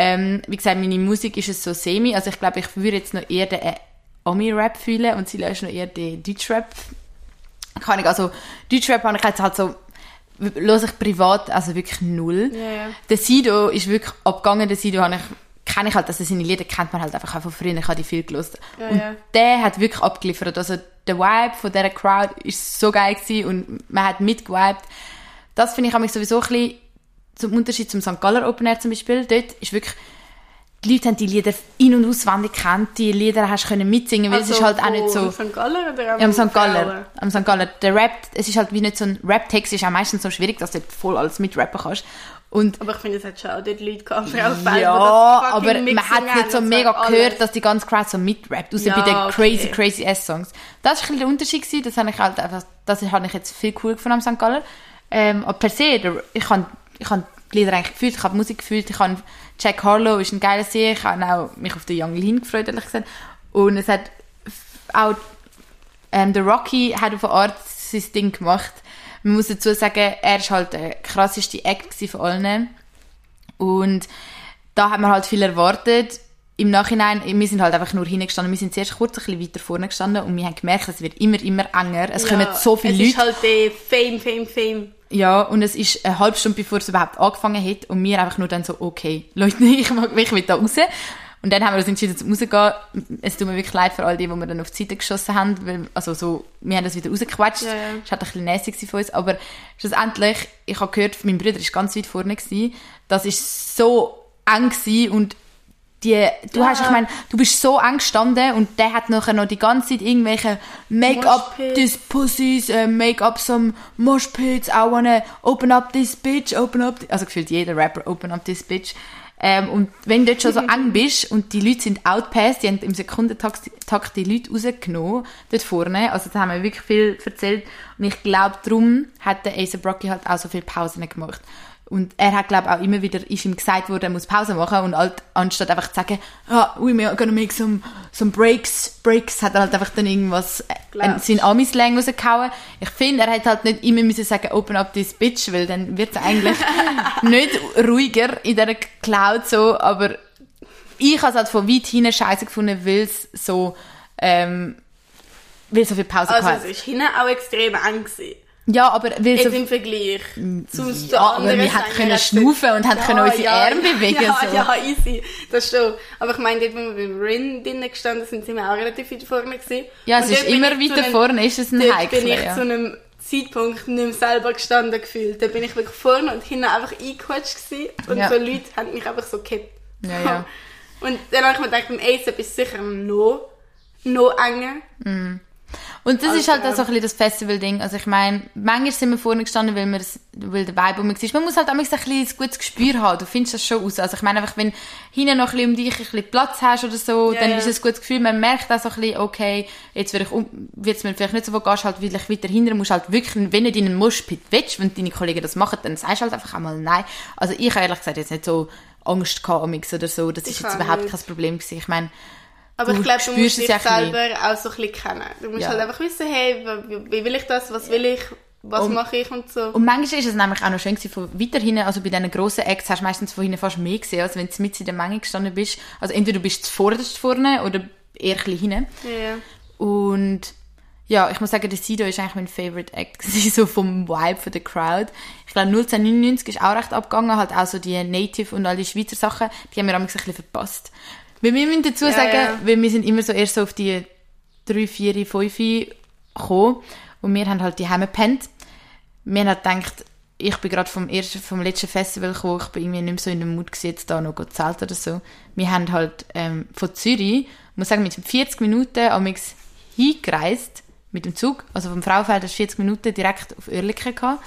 Ähm, wie gesagt, meine Musik ist es so semi. Also ich glaube, ich würde jetzt noch eher den äh, Ami-Rap fühlen und sie ist noch eher den Deutschrap. Kann ich, also Deutschrap habe ich jetzt halt so, höre ich privat also wirklich null. Ja, ja. Der Sido ist wirklich abgegangen. Der Sido habe ich, kenne ich halt, also seine Lieder kennt man halt einfach auch von früher. Ich habe die viel gelost. Ja, und der hat wirklich abgeliefert. Also der Vibe von dieser Crowd ist so geil gewesen und man hat mitgewiped. Das finde ich habe mich sowieso ein bisschen zum Unterschied zum St. Galler Open Air zum Beispiel. Dort ist wirklich die Leute haben die Lieder in- und auswendig gekannt, die Lieder hast können mitsingen, weil es ist halt auch nicht so... Am St. Galler oder am Ja, am St. Galler. Am St. Galler. Der Rap, es ist halt wie nicht so ein Rap-Text, ist auch meistens so schwierig, dass du voll alles mitrappen kannst. Und Aber ich finde, es hat schon auch dort Leute gehabt, Frau Feld, ja, die das aber man hat es nicht so mega sagen, gehört, alles. dass die ganze Crowd so mitrappt, außer Ja, bei den okay. crazy, crazy S-Songs. Das war ein bisschen der Unterschied, gewesen. das habe ich halt einfach, das habe ich jetzt viel cool gefunden am St. Galler. Ähm, aber per se, ich habe ich hab die Lieder eigentlich gefühlt, ich habe die Musik gefühlt, ich habe Jack Harlow ist ein geiler See, ich habe auch mich auf den Young Lean gefreut, ehrlich gesagt. Und es hat auch ähm, der Rocky hat auf eine Art sein Ding gemacht. Man muss dazu sagen, er ist halt der krasseste Act von allen. Und da haben wir halt viel erwartet. Im Nachhinein, wir sind halt einfach nur hingestanden. Wir sind zuerst kurz ein bisschen weiter vorne gestanden und wir haben gemerkt, es wird immer, immer enger. Es kommen so viele es Leute. ist halt der Fame, Fame, Fame. Ja, und es ist eine halbe Stunde, bevor es überhaupt angefangen hat. Und wir einfach nur dann so, okay, Leute, ich mag mich wieder raus. Und dann haben wir uns entschieden, zum rausgehen. Es tut mir wirklich leid für all die, die wir dann auf die Seite geschossen haben. Weil, also so, wir haben das wieder rausgequatscht. Ja, ja. Es war halt ein bisschen nässig von uns. Aber schlussendlich, ich habe gehört, mein Bruder ist ganz weit vorne gewesen. Das ist so eng gewesen und die, du Ja. hast, ich meine, du bist so eng gestanden und der hat nachher noch die ganze Zeit irgendwelche Make-up Moshpits. this pussies, uh, make up some mosh pits, I wanna open up this bitch, open up, thi-" also gefühlt jeder Rapper open up this bitch. Ähm, und wenn du dort schon so eng bist und die Leute sind outpassed, die haben im Sekundentakt Takt die Leute rausgenommen, dort vorne, also da haben wir wirklich viel erzählt und ich glaube, darum hat der A$AP Rocky halt auch so viele Pausen gemacht. Und er hat, glaube auch immer wieder, ist ihm gesagt worden, er muss Pause machen und halt, anstatt einfach zu sagen, ah, we are gonna make some, some breaks, breaks, hat er halt einfach dann irgendwas, äh, Glaubst. sein Ami-Slang rausgehauen. Ich finde, er hätte halt nicht immer müssen sagen, open up this bitch, weil dann wird es eigentlich nicht ruhiger in dieser Cloud so, aber ich habe es halt von weit hinten scheiße gefunden, weil es so, ähm, weil so viel Pause Also gehabt es ist hinten auch extrem eng gewesen. Ja, aber weil Jetzt so im Vergleich zum ja, aber wir hätten können schnaufen und hätten können unsere Arme bewegen, Ja, so. ja, easy. Das schon. Aber ich meine, dort, wo wir beim Rin drinnen gestanden sind, sind wir auch relativ weit vorne gewesen. Ja, es Und ist immer weiter einem- vorne, ist es ein Heikel, bin ich ja. zu einem Zeitpunkt nicht mehr selber gestanden gefühlt. Da bin ich wirklich vorne und hinten einfach eingequetscht gewesen. Und Ja. so Leute haben mich einfach so gekippt. Ja, ja. Und dann habe ich mir gedacht, beim ASAP ist es sicher noch, noch enger. Und das ist halt Also, auch so ein bisschen das Festival-Ding. Also ich meine, manchmal sind wir vorne gestanden, weil, wir's- weil der Vibe um ist. Man muss halt auch ein bisschen ein gutes Gespür haben. Du findest das schon aus. Also ich meine einfach, wenn hinten noch ein bisschen um dich ein bisschen Platz hast oder so, Ja, dann ja. ist es ein gutes Gefühl. Man merkt auch so ein bisschen, okay, jetzt wird ich um, wird's mir vielleicht nicht so, wo gehst halt vielleicht weiter hinten, musst halt wirklich, wenn du in einen Moshpit willst, wenn deine Kollegen das machen, dann sagst du halt einfach einmal nein. Also ich habe ehrlich gesagt jetzt nicht so Angst gehabt oder so. Das ist Ich jetzt überhaupt nicht. kein Problem gewesen. Ich meine, Aber Du ich glaube, du musst es dich selber auch so ein bisschen kennen. Du musst Ja. halt einfach wissen, hey, wie, will ich das, was will ich, was Und- mache ich und so. Und manchmal ist es nämlich auch noch schön gewesen, von weiter hinten, also bei diesen grossen Acts hast du meistens von hinten fast mehr gesehen, als wenn du mit in der Menge gestanden bist. Also entweder du bist zuvorderst vorne oder eher ein bisschen hinten. Ja. Und ja, ich muss sagen, der Sido ist eigentlich mein Favorite Act gewesen, so vom Vibe von der Crowd. Ich glaube, 1999 ist auch recht abgegangen, halt auch so die Native und all die Schweizer Sachen, die haben wir damals ein bisschen verpasst. Weil wir müssen dazu Ja, sagen, ja. weil wir sind immer so erst so auf die 3, 4, 5 gekommen und wir haben halt die Heime gepennt. Wir haben halt gedacht, ich bin gerade vom ersten, vom letzten Festival gekommen, ich bin irgendwie nicht mehr so in dem Mut gewesen, jetzt da noch zu zelten oder so. Wir haben halt ähm, von Zürich, ich muss sagen, mit 40 Minuten amix hingereist mit dem Zug, also vom Fraufeld hast du 40 Minuten direkt auf Oerlikon gehabt.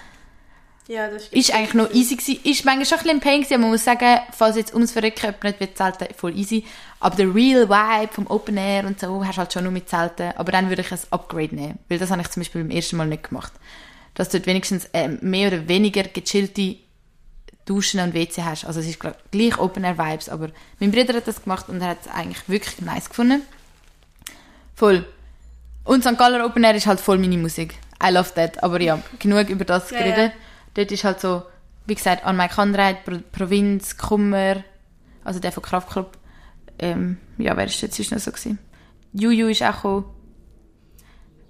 Ja, das Ist eigentlich noch easy gewesen. Ist manchmal schon ein bisschen Pain gewesen, aber man muss sagen, falls jetzt ums Verrecken jemand nicht will zelten, voll easy. Aber der real Vibe vom Open Air und so hast du halt schon nur mit Zelten. Aber dann würde ich ein Upgrade nehmen. Weil das habe ich zum Beispiel beim ersten Mal nicht gemacht. Dass du dort wenigstens ähm, mehr oder weniger gechillte Duschen und WC hast. Also es ist gl- gleich Open Air Vibes, aber mein Bruder hat das gemacht und er hat es eigentlich wirklich nice gefunden. Voll. Und St. Galler Open Air ist halt voll meine Musik. I love that. Aber ja, genug über das Ja, geredet. Dort ist halt so, wie gesagt, an Mike Kanreit, Pro Provinz, Kummer, also der von Kraftclub. Ähm, ja, wer ist jetzt sonst noch so gewesen? Juju ist auch gekommen.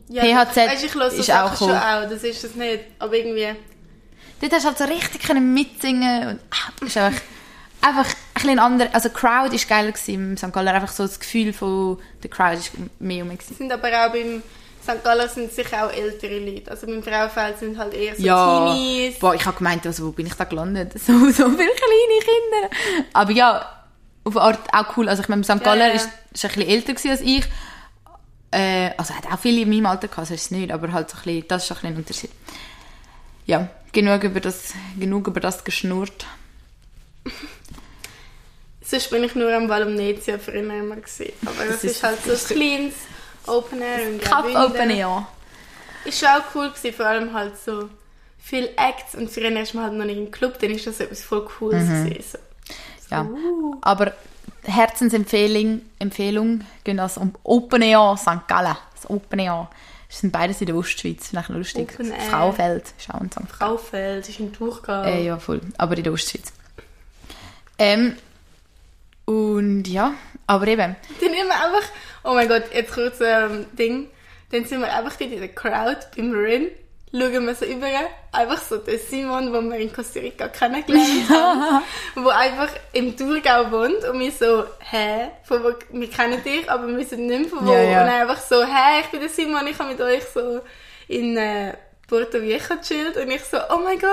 Ja, PHZ weißt, ich höre ist auch schon cool. auch, das ist es nicht. Aber irgendwie, Dort hast du halt so richtig können mitsingen und ah, das ist einfach, einfach ein bisschen anderer, also Crowd ist geiler gewesen im St. Galler, einfach so das Gefühl von der Crowd ist mehr um sind aber auch beim St. Galler sind sicher auch ältere Leute. Also beim Frauenfeld sind halt eher so Ja, Teenies. boah, ich habe gemeint, also, wo bin ich da gelandet? So, so viele kleine Kinder. Aber ja, auf eine Art auch cool. Also ich meine, St. Galler ja. ist, ist ein bisschen älter als ich. Äh, also hat auch viele in meinem Alter gehabt, so ist es nicht, aber halt so ein bisschen, das ist ein bisschen ein Unterschied. Ja, genug über das, genug über das geschnurrt. Sonst bin ich nur am Valumnetia früher immer gewesen. Aber das, Das ist, ist- halt so ein kleines Open Air in Cup. Open Air. Ist schon auch cool gewesen, vor allem halt so viele Acts und früher ist man halt noch nicht im Club, dann ist das etwas voll Cooles Mhm. gewesen. So. Ja. Aber Herzensempfehlung, Empfehlung, gehen das um Open Air St. Gallen. Das Open Air. Das sind beides in der Ostschweiz, vielleicht noch lustig. Open Air. Frauenfeld ist auch in St. Fraufeld ist im Durchgang. Äh, ja, voll. Aber in der Ostschweiz. Ähm, und ja, aber eben. Dann wir einfach, oh mein Gott, jetzt kurz ähm, Ding. Dann sind wir einfach in der Crowd beim Rin, schauen wir so über, einfach so den Simon, den wir in Costa Rica kennengelernt haben, der einfach im Thurgau wohnt und wir so, hä, von wo, wir kennen dich, aber wir wissen nicht mehr von wo. Ja, ja. Und einfach so, hä, ich bin der Simon, ich habe mit euch so in äh, Puerto Viejo gechillt und ich so, oh mein Gott,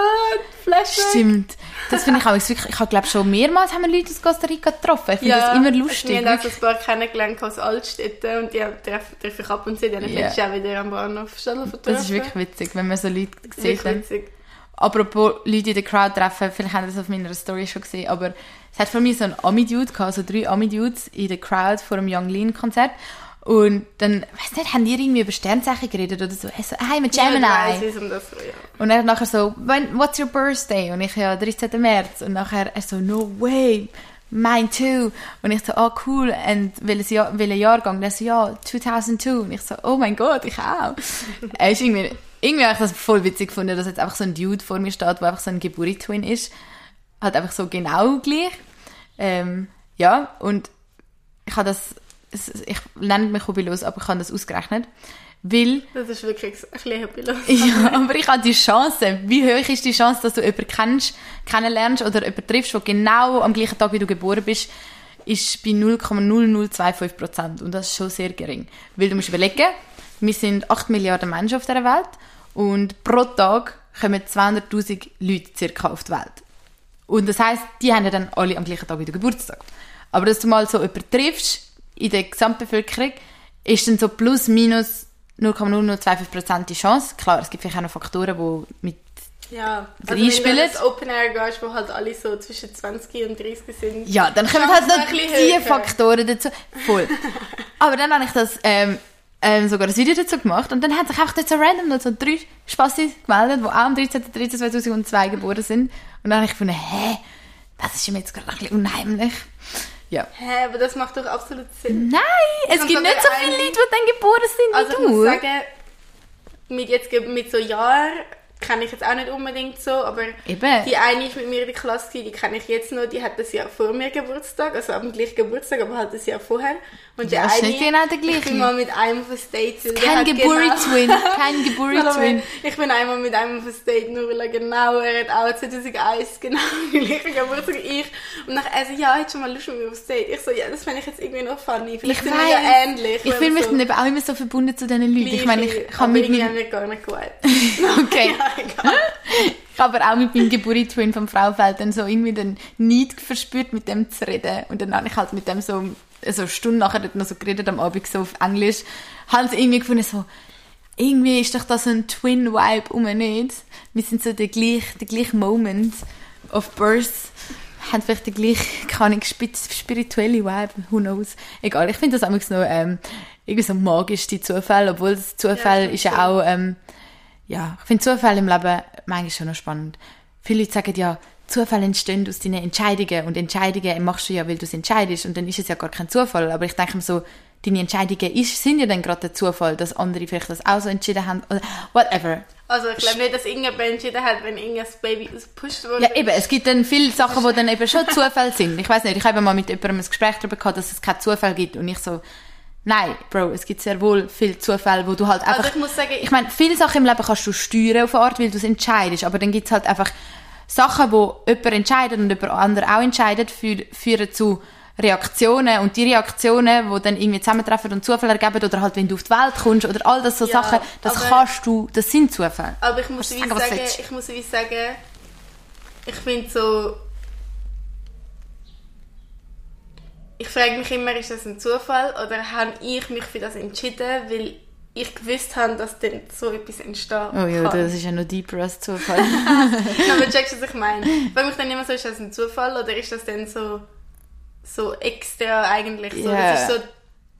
Flashback. Stimmt. Das finde ich auch wirklich, ich habe glaube schon mehrmals haben wir Leute aus Costa Rica getroffen. Ich finde das immer lustig. Wir haben auch so ein paar kennengelernt aus Altstädten und die treffe treff ich ab und zu. Habe ich Ja. letztes Jahr wieder am Bahnhof Stadelhofen das ist wirklich witzig, wenn man so Leute sieht. Dann. witzig. Apropos Leute in der Crowd treffen, vielleicht haben das auf meiner Story schon gesehen, aber es hat von mir so einen Ami-Dude gehabt, so drei Ami-Dudes in der Crowd vor einem Young Lean-Konzert. Und dann, weiß nicht, haben die irgendwie über Sternzeichen geredet oder so? Er so, hey, mit Ja, Gemini. ich weiss, wie es um das ja. Und er nachher so, When, what's your birthday? Und ich, ja, 13. März. Und nachher, er so, no way, mine too. Und ich so, oh cool, und welches Jahr, welcher Jahrgang? Und er so, ja, 2002. Und ich so, oh mein Gott, ich auch. er ist irgendwie, irgendwie habe ich das voll witzig gefunden, dass jetzt einfach so ein Dude vor mir steht, der einfach so ein Geburi-Twin ist. Halt einfach so genau gleich. Ähm, ja, und ich habe das, es- ich nenne mich hobbylos, aber ich habe das ausgerechnet. Weil Das ist wirklich ein bisschen hobbylos. ja, aber ich habe die Chance. Wie hoch ist die Chance, dass du jemanden kennst, kennenlernst oder jemanden triffst, der genau am gleichen Tag, wie du geboren bist, ist bei 0,0025 Prozent. Und das ist schon sehr gering. Weil du musst überlegen, wir sind 8 Milliarden Menschen auf dieser Welt und pro Tag kommen 200'000 Leute circa auf die Welt. Und das heisst, die haben ja dann alle am gleichen Tag wieder Geburtstag. Aber dass du mal so jemanden triffst in der Gesamtbevölkerung, ist dann so plus minus 0,0025% die Chance. Klar, es gibt vielleicht auch noch Faktoren, die mit Ja, also wenn du ins Open Air gehst, wo halt alle so zwischen 20 und 30 sind. Ja, dann kommen halt noch die höher. Faktoren dazu. Voll. Aber dann habe ich das ähm, ähm, sogar ein Video dazu gemacht und dann haben sich auch dort so random noch so drei Spassis gemeldet, die auch am 13.03.2002 geboren sind. Und dann habe ich gefunden, hä, das ist mir jetzt gerade ein bisschen unheimlich. Ja. Hä, aber das macht doch absolut Sinn. Nein, es kann gibt nicht so viele Leute, die dann geboren sind Also wie ich muss du. sagen, mit, jetzt, mit so Jahren kenne ich jetzt auch nicht unbedingt so, aber Eben. die eine ist mit mir in der Klasse, die kenne ich jetzt noch, die hat das Jahr vor mir Geburtstag, also am gleichen Geburtstag, aber halt das Jahr vorher. Und Ja, der ist eine, nicht genau der ich gleiche. bin mal mit einem auf ein Date. der Kein hat Geburi-Twin. genau- Kein Geburi-Twin. ich bin einmal mit einem auf ein Date, nur weil er genau, er hat auch 2001 genau die gleiche Geburtstag ich. Und nachher er so, ja, hättest du mal Lust mit mir aufs Date? Ich so, ja, das fände ich jetzt irgendwie noch funny. Vielleicht Ich sind wir ja ähnlich. Ich fühle mich dann eben auch immer so verbunden zu diesen Leuten. Ich meine, ich kann mit haben wir gar nicht geweiht. okay. ja. Ich aber auch mit meinem Geburi-Twin vom Fraufeld dann so irgendwie den Need verspürt, mit dem zu reden. Und dann habe ich halt mit dem so, so eine Stunde nachher dort noch so geredet am Abend so auf Englisch. Haben sie irgendwie gefunden, so, irgendwie ist doch das so ein Twin-Vibe um nicht. Wir sind so der gleiche, der gleiche Moment of birth. Haben vielleicht den gleichen, keine Ahnung, spirituelle Vibe, who knows. Egal, ich finde das einfach noch, ähm, irgendwie so magisch, die Zufälle, obwohl das Zufall Ja, ist ja auch, ähm, ja, ich finde Zufälle im Leben manchmal schon noch spannend. Viele Leute sagen ja, Zufälle entstehen aus deinen Entscheidungen und Entscheidungen machst du ja, weil du es entscheidest und dann ist es ja gar kein Zufall. Aber ich denke mir so, deine Entscheidungen ist, sind ja dann gerade der Zufall, dass andere vielleicht das auch so entschieden haben oder whatever. Also ich glaube nicht, dass irgendjemand entschieden hat, wenn irgendein Baby ausgepusht wurde. Ja, eben, es gibt dann viele Sachen, die dann eben schon Zufall sind. Ich weiß nicht, ich habe mal mit jemandem ein Gespräch darüber gehabt, dass es keinen Zufall gibt und ich so, nein, Bro, es gibt sehr wohl viele Zufälle, wo du halt einfach... Also ich muss sagen, ich meine, viele Sachen im Leben kannst du steuern auf eine Art, weil du es entscheidest, aber dann gibt es halt einfach Sachen, wo jemand entscheidet und jemand anderer auch entscheidet, führ, führen zu Reaktionen und die Reaktionen, die dann irgendwie zusammentreffen und Zufall ergeben oder halt, wenn du auf die Welt kommst oder all das so Ja, Sachen, das aber- kannst du, das sind Zufälle. Aber ich muss sagen, sagen, ich muss wie sagen, ich finde so, ich frage mich immer, ist das ein Zufall oder habe ich mich für das entschieden, weil ich gewusst habe, dass dann so etwas entsteht. Oh ja, kann. das ist ja noch deeper als Zufall. Aber checkst du, was ich meine? Frage mich dann immer so, ist das ein Zufall oder ist das dann so, so extra eigentlich? So, Ja. Das ist so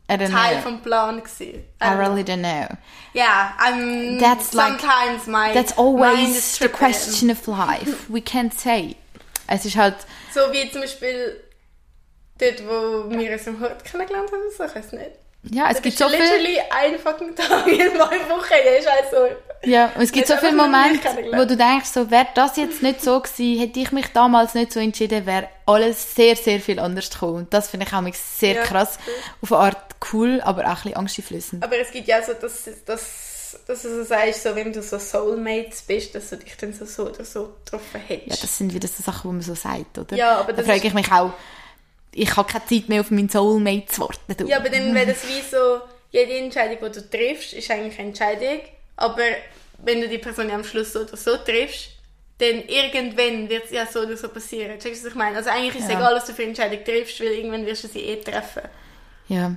Teil know. vom Plan gewesen. I really don't know. Yeah, I'm That's like- sometimes my That's always the question of life. We can't say. Es ist halt, So wie zum Beispiel dort, wo wir uns im Hort kennengelernt haben, so, ich weiß nicht. Ja, es Da gibt so viel, literally einen fucking Tag in zwei Wochen der scheiß Hort. ja, und es gibt so viele Momente, wo du denkst, so, wäre das jetzt nicht so gewesen, hätte ich mich damals nicht so entschieden, wäre alles sehr, sehr viel anders gekommen. Und das finde ich auch sehr Ja, krass. cool. Auf eine Art cool, aber auch ein bisschen angsteinflößend. Aber es gibt ja so, dass, dass, dass du so sagst, so, wenn du so Soulmates bist, dass du dich dann so, so oder so getroffen hättest. Ja, das sind wieder so Sachen, die man so sagt, oder? Ja, aber Da das frage ist- ich mich auch, ich habe keine Zeit mehr auf meinen Soulmate zu warten. Du. Ja, aber dann wäre das wie so, jede Entscheidung, die du triffst, ist eigentlich eine Entscheidung. Aber wenn du die Person ja am Schluss so oder so triffst, dann irgendwann wird es ja so oder so passieren. Checkst du, was ich meine? Also eigentlich ist es Ja. egal, was du für eine Entscheidung triffst, weil irgendwann wirst du sie eh treffen. Ja.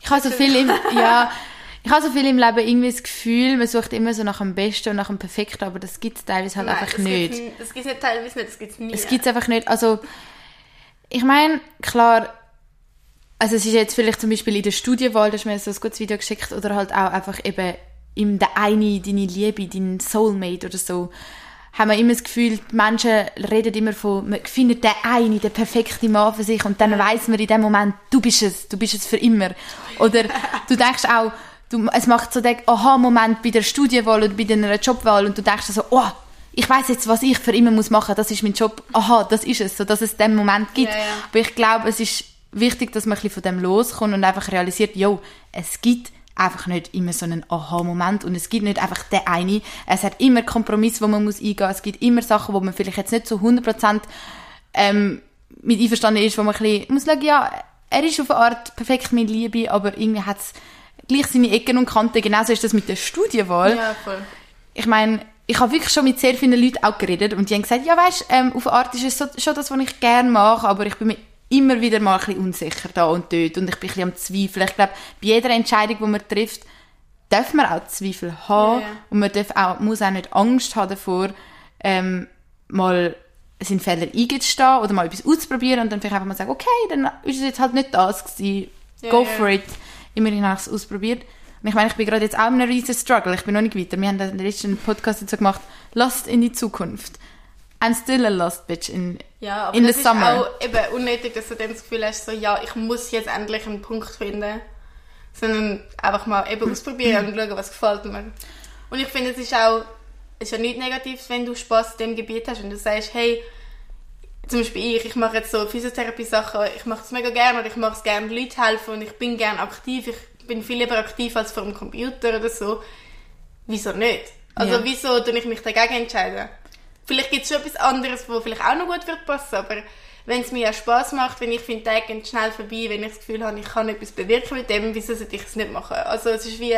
Ich habe so viel im, ja, ich habe so viel im Leben irgendwie das Gefühl, man sucht immer so nach dem Besten und nach dem Perfekten, aber das gibt es teilweise halt einfach das nicht. Gibt's, das gibt es nicht teilweise nicht, das gibt es nie. Es gibt es einfach nicht. Also, ich meine, klar, also es ist jetzt vielleicht zum Beispiel in der Studienwahl, da hast mir so ein gutes Video geschickt, oder halt auch einfach eben in der eine, deine Liebe, dein Soulmate oder so, haben wir immer das Gefühl, die Menschen reden immer von, man findet den einen, den perfekten Mann für sich und dann weiss man in dem Moment, du bist es, du bist es für immer. Oder du denkst auch, du, es macht so den Aha-Moment bei der Studienwahl oder bei deiner Jobwahl und du denkst so, oh, ich weiß jetzt, was ich für immer muss machen, das ist mein Job, aha, das ist es, so dass es den Moment gibt. Ja, ja. Aber ich glaube, es ist wichtig, dass man ein bisschen von dem loskommt und einfach realisiert, yo, es gibt einfach nicht immer so einen Aha-Moment und es gibt nicht einfach den eine. Es hat immer Kompromisse, wo man muss eingehen. Es gibt immer Sachen, wo man vielleicht jetzt nicht zu 100% ähm, mit einverstanden ist, wo man ein bisschen muss sagen, ja, er ist auf eine Art perfekt mit Liebe, aber irgendwie hat es gleich seine Ecken und Kanten. Genauso ist das mit der Studienwahl Ja, voll. ich meine, ich habe wirklich schon mit sehr vielen Leuten auch geredet und die haben gesagt, ja weißt, ähm, auf eine Art ist es so, schon das, was ich gerne mache, aber ich bin mir immer wieder mal ein bisschen unsicher da und dort und ich bin ein bisschen am Zweifeln. Ich glaube, bei jeder Entscheidung, die man trifft, darf man auch Zweifel haben Ja, ja. und man darf auch, muss auch nicht Angst haben davor, ähm, mal seinen Fehler eingestehen oder mal etwas auszuprobieren und dann vielleicht einfach mal sagen, okay, dann ist es jetzt halt nicht das gewesen, go ja. for it. Immerhin habe ich es ausprobiert. Und ich meine, ich bin gerade jetzt auch in einem riesen Struggle. Ich bin noch nicht weiter. Wir haben den letzten Podcast dazu gemacht, Lost in die Zukunft. I'm still a lost bitch in, Ja, aber in das the ist summer. auch eben unnötig, dass du dann das Gefühl hast, so, ja, ich muss jetzt endlich einen Punkt finden. Sondern einfach mal eben ausprobieren und schauen, was gefällt mir. Und ich finde, es ist auch, es ist ja nichts Negatives, wenn du Spaß in dem Gebiet hast und du sagst, hey, zum Beispiel ich, ich mache jetzt so Physiotherapie-Sachen, ich mache es mega gerne oder ich mache es gerne Leuten helfen und ich bin gerne aktiv, ich bin viel lieber aktiv als vor dem Computer oder so. Wieso nicht? Also Ja. wieso tue ich mich dagegen entscheiden? Vielleicht gibt es schon etwas anderes, wo vielleicht auch noch gut wird passen, aber wenn es mir ja Spaß macht, wenn ich finde, Tag geht schnell vorbei, wenn ich das Gefühl habe, ich kann etwas bewirken mit dem, wieso sollte ich es nicht machen? Also es ist wie,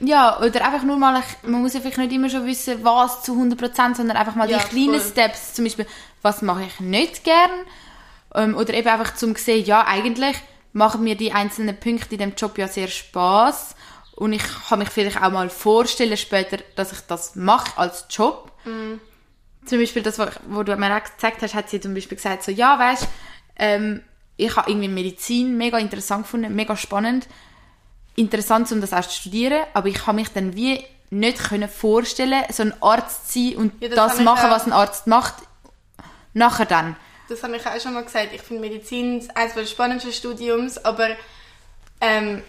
Ja, oder einfach nur mal, man muss ja vielleicht nicht immer schon wissen, was zu 100%, sondern einfach mal Ja, die kleinen voll. Steps, zum Beispiel, was mache ich nicht gern, ähm, oder eben einfach zum sehen, ja, eigentlich machen mir die einzelnen Punkte in dem Job ja sehr Spaß und ich kann mich vielleicht auch mal vorstellen später, dass ich das mache als Job. Zum Beispiel das, was- wo du mir auch gezeigt hast, hat sie zum Beispiel gesagt, so, ja, weißt, ähm, ich habe irgendwie Medizin mega interessant gefunden, mega spannend, interessant, um das auch zu studieren, aber ich habe mich dann wie nicht können vorstellen, so ein Arzt zu sein und Ja, das das, machen, was ein Arzt macht, nachher dann. Das habe ich auch schon mal gesagt, ich finde Medizin eines der spannendsten Studiums, aber ähm,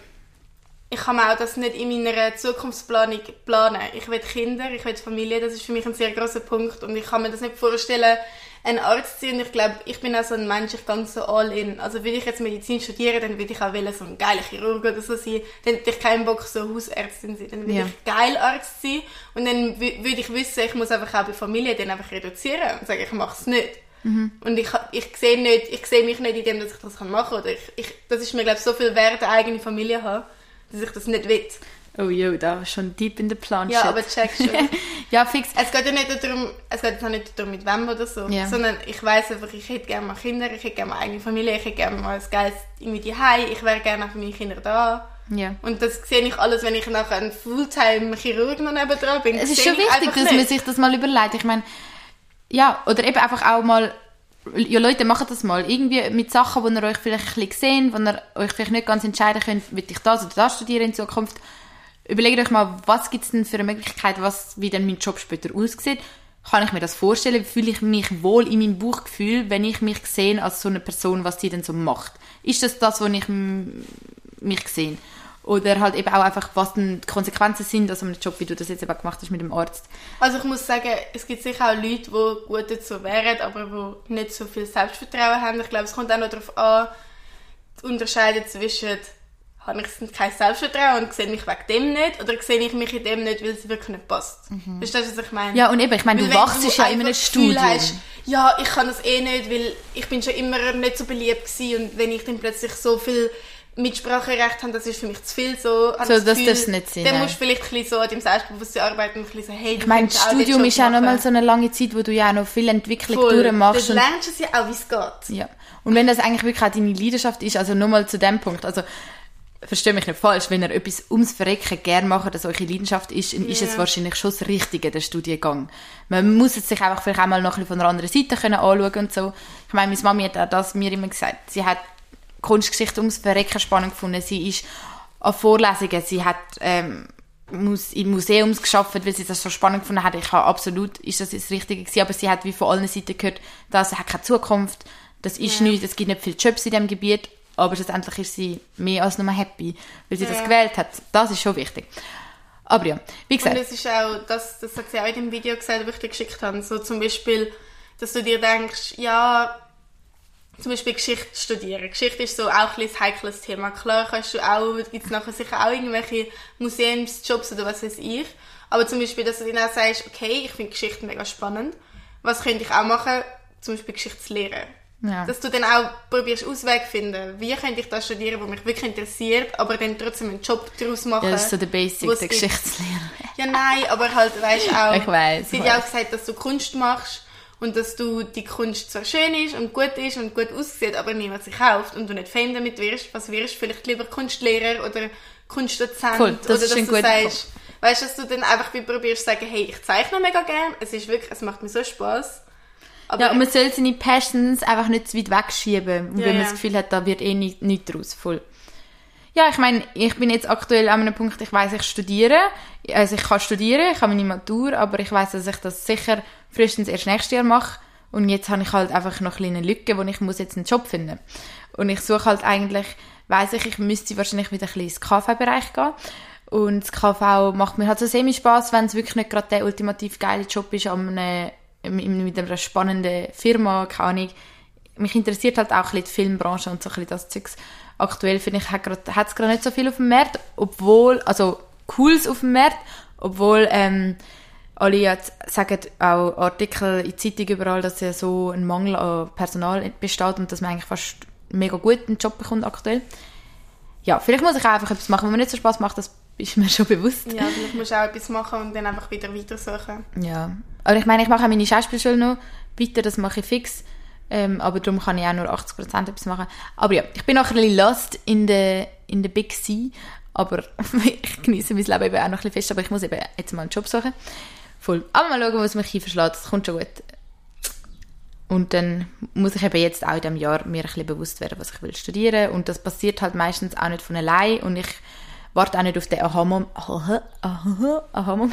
ich kann mir auch das nicht in meiner Zukunftsplanung planen. Ich will Kinder, ich will Familie, das ist für mich ein sehr großer Punkt und ich kann mir das nicht vorstellen, ein Arzt zu sein. Und ich glaube, ich bin auch so ein Mensch, ich gehe so all in. Also will ich jetzt Medizin studieren, dann würde ich auch wollen, so ein geiler Chirurg oder so sein. Dann hätte ich keinen Bock, so Hausärztin zu sein. Dann will Ja. ich geil Arzt sein und dann wü- würde ich wissen, ich muss einfach auch bei Familie dann einfach reduzieren und sagen, ich mache es nicht. Und ich, ich sehe nicht, ich sehe mich nicht in dem, dass ich das machen kann. Oder ich, ich, das ist mir, glaube ich, so viel wert, eine eigene Familie haben, dass ich das nicht will. Oh jo, da ist schon deep in the plan Ja, aber check schon. ja, fix. es geht ja nicht darum, es geht auch nicht darum, mit wem oder so, Ja. sondern ich weiß einfach, ich hätte gerne mal Kinder, ich hätte gerne mal eine eigene Familie, ich hätte gerne mal ein geiles irgendwie die ich wäre gerne auch für meine Kinder da. Ja. Und das sehe ich alles, wenn ich nachher ein Fulltime-Chirurg noch nebendran bin. Es ist schon ich wichtig, dass man sich das mal überlegt. Ich meine, ja, oder eben einfach auch mal, ja Leute, macht das mal. Irgendwie mit Sachen, wo ihr euch vielleicht ein bisschen seht, wo ihr euch vielleicht nicht ganz entscheiden könnt, will ich das oder das studieren in Zukunft. Überlegt euch mal, was gibt es denn für eine Möglichkeit, was, wie denn mein Job später aussieht. Kann ich mir das vorstellen? Fühle ich mich wohl in meinem Bauchgefühl, wenn ich mich sehe als so eine Person, was sie denn so macht? Ist das das, wo ich mich sehe? Oder halt eben auch einfach, was denn die Konsequenzen sind aus einem Job, wie du das jetzt eben gemacht hast mit dem Arzt. Also ich muss sagen, es gibt sicher auch Leute, die gut dazu wären, aber die nicht so viel Selbstvertrauen haben. Ich glaube, es kommt auch noch darauf an, zu unterscheiden zwischen habe ich kein Selbstvertrauen und sehe mich wegen dem nicht oder sehe ich mich in dem nicht, weil es wirklich nicht passt. Verstehst du, was ich meine? Mhm. Ja, und eben, ich meine, Weil du wachst ja in einfach einem das Gefühl Studium. Hast, ja, ich kann das eh nicht, weil ich bin schon immer nicht so beliebt gewesen und wenn ich dann plötzlich so viel Mitspracherecht habe, das ist für mich zu viel so. So, ich das Gefühl, darf's nicht sein, Dann musst du vielleicht ein bisschen so an deinem Selbstbewusstsein arbeiten und ein bisschen so, hey, Ich meine, das Studium ist ja nochmal so eine lange Zeit, wo du ja auch noch viel Entwicklung durchmachst. Dann Und, lernst du es ja auch, wie es geht. ja. und wenn das eigentlich wirklich auch deine Leidenschaft ist, also nochmal zu dem Punkt, also verstehe mich nicht falsch, wenn ihr etwas ums Verrecken gerne macht, dass eure Leidenschaft ist, dann ist es wahrscheinlich schon das Richtige, der Studiengang. Man muss es sich einfach vielleicht auch mal noch ein bisschen von einer anderen Seite können anschauen und so. Ich meine, meine Mami hat auch das mir immer gesagt. Sie hat Kunstgeschichte ums Verrecken spannend gefunden. Sie ist an Vorlesungen, sie hat ähm, im Museum geschafft, weil sie das so spannend gefunden hat. Ich habe absolut, ist das das Richtige gewesen, aber sie hat wie von allen Seiten gehört, das hat keine Zukunft, das ist Ja. nichts, es gibt nicht viele Jobs in diesem Gebiet, aber schlussendlich ist sie mehr als nur happy, weil sie das Ja. gewählt hat. Das ist schon wichtig. Aber ja, wie Und gesagt, es ist auch, das, das hat sie auch in dem Video gesagt, das ich dir geschickt habe, so zum Beispiel, dass du dir denkst, ja, zum Beispiel Geschichte studieren. Geschichte ist so auch ein bisschen ein heikles Thema. Klar kannst du auch, gibt es nachher sicher auch irgendwelche Museumsjobs oder was weiß ich. Aber zum Beispiel, dass du dann auch sagst, okay, ich finde Geschichte mega spannend. Was könnte ich auch machen? Zum Beispiel Geschichtslehre. Ja. Dass du dann auch probierst Ausweg finden. Wie könnte ich das studieren, was mich wirklich interessiert, aber dann trotzdem einen Job daraus machen. ja, das ist so der Basic, der gibt. Geschichtslehrer. Ja, nein, aber halt, weißt du auch. Ich weiss, Sie hat ja auch gesagt, dass du Kunst machst und dass du die Kunst zwar schön ist und gut ist und gut aussieht, aber niemand sie kauft und du nicht Fame damit wirst. Was wirst du? Vielleicht lieber Kunstlehrer oder Kunstdozent Voll, das oder ist dass du sagst, weißt du, dass du dann einfach wie probierst zu sagen, hey, ich zeichne mega gern, es ist wirklich, es macht mir so Spaß. Aber Ja, und man soll seine Passions einfach nicht zu weit wegschieben, und Ja, wenn man ja. das Gefühl hat, da wird eh nichts nicht draus. Voll. Ja, ich meine, ich bin jetzt aktuell an einem Punkt, ich weiß, ich studiere. Also ich kann studieren, ich habe meine Matur, aber ich weiß, dass ich das sicher frühestens erst nächstes Jahr mache. Und jetzt habe ich halt einfach noch eine kleine Lücke, wo ich muss jetzt einen Job finden. Und ich suche halt eigentlich, weiß ich, ich müsste wahrscheinlich wieder ein bisschen ins Kaffeebereich gehen. Und das KV macht mir halt so semi-Spass, wenn es wirklich nicht gerade der ultimativ geile Job ist, an einem, mit einer spannenden Firma, keine Ahnung. Mich interessiert halt auch ein bisschen die Filmbranche und so ein bisschen das Zeugs. Aktuell finde ich, hat es gerade nicht so viel auf dem Markt, obwohl, also Cooles auf dem Markt, obwohl ähm, alle jetzt sagen auch Artikel in der Zeitung überall, dass ja so ein Mangel an Personal besteht und dass man eigentlich fast mega gut einen Job bekommt aktuell. Ja, vielleicht muss ich auch einfach etwas machen, was mir nicht so Spaß macht, das ist mir schon bewusst. Ja, vielleicht musst du auch etwas machen und dann einfach wieder weitersuchen. Ja, aber ich meine, ich mache meine Schauspielschule noch weiter, das mache ich fix. Ähm, aber darum kann ich auch nur 80% etwas machen. Aber ja, ich bin auch ein bisschen lost in der in the Big Sea, aber ich genieße mein Leben eben auch noch ein bisschen fest, aber ich muss eben jetzt mal einen Job suchen. Voll. Aber mal schauen, was mich hier verschlägt, das kommt schon gut. Und dann muss ich eben jetzt auch in diesem Jahr mir ein bisschen bewusst werden, was ich will studieren. Und das passiert halt meistens auch nicht von allein. Und ich warte auch nicht auf den Aha-Moment, Aha,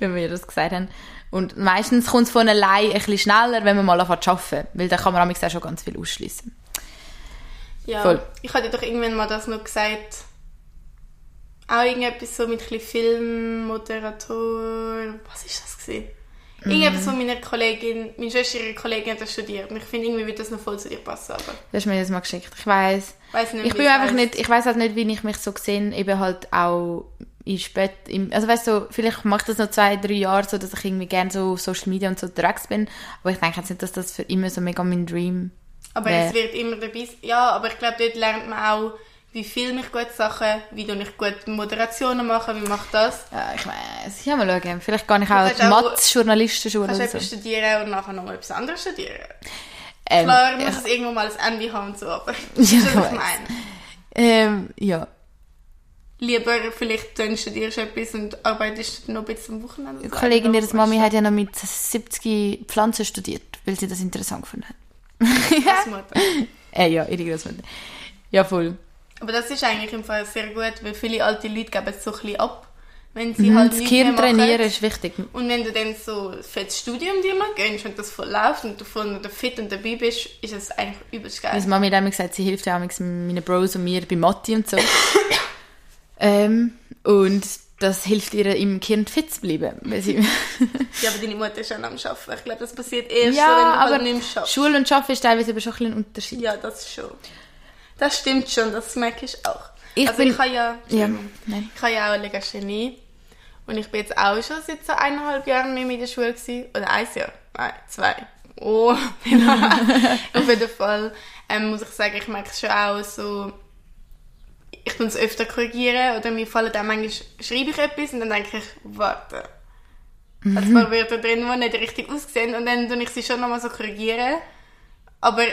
wenn wir das gesagt haben. Und meistens kommt es von allein ein bisschen schneller, wenn man mal anfängt zu arbeiten. Weil dann kann man auch schon ganz viel ausschließen. Ja, Voll. ich hatte doch irgendwann mal das noch gesagt. Auch irgendetwas so mit ein bisschen Film, Moderator. Was ist das gewesen? Mhm. Irgendetwas, was meine Kollegin, meine Schwester, ihre Kollegin hat das studiert. Und ich finde, irgendwie wird das noch voll zu dir passen. Aber du hast mir das mal geschickt. Ich weiß. ich bin einfach nicht, ich weiß halt nicht, wie ich mich so gesehen, eben halt auch in spät, im, also weißt du, vielleicht mache ich das noch zwei, drei Jahre so, dass ich irgendwie gerne so auf Social Media und so unterwegs bin. Aber ich denke jetzt nicht, dass das für immer so mega mein Dream Aber wär. es wird immer dabei Ja, aber ich glaube, dort lernt man auch wie filme ich gute Sachen, wie tue ich gute Moderationen machen, wie mache ich das? Ja, ich weiß, ja, mal schauen. Vielleicht gar nicht auch die Mathe-Journalistenschule oder so. studieren und nachher noch etwas anderes studieren. Ähm, Klar, muss ja. es irgendwo mal ein Ende haben und so, aber das ja, ist, was ich meine. Ähm, ja. Lieber vielleicht dann studierst du etwas und arbeitest noch ein bisschen am Wochenende. Eine Kollegin ihres Mami hat ja noch mit 70 Pflanzen studiert, weil sie das interessant gefunden hat. Großmutter. äh, ja, ihre Großmutter. Ja, voll. Aber das ist eigentlich im Fall sehr gut, weil viele alte Leute geben es so ein bisschen ab. Wenn sie mhm, halt das Gehirn trainieren ist wichtig. Und wenn du dann so für das Studium dir mal gönnst und das voll läuft und du voll fit und dabei bist, ist es eigentlich übelst geil. Meine Mami hat immer gesagt, sie hilft ja auch meinen Bros und mir bei Mathe und so. ähm, und das hilft ihr, im Kind fit zu bleiben. ja, aber deine Mutter ist schon am Arbeiten. Ich glaube, das passiert erst ja, so, wenn du halt aber nicht mehr schaffst. Schule und Arbeiten ist teilweise aber schon ein, ein Unterschied. Ja, das schon. Das stimmt schon, das merke ich auch. Ich also bin, ich habe ja, ja, ich habe ja auch Legasthenie und ich bin jetzt auch schon seit so eineinhalb Jahren nicht mehr in der Schule gewesen. Oder ein Jahr, nein, zwei. Oh, auf jeden Fall ähm, muss ich sagen, ich merke es schon auch so, ich tue es öfter korrigieren oder mir fallen dann manchmal, schreibe ich etwas und dann denke ich, warte, mhm. hat paar Wörter drin, die nicht richtig aussehen und dann tue ich sie schon nochmal so korrigieren. Aber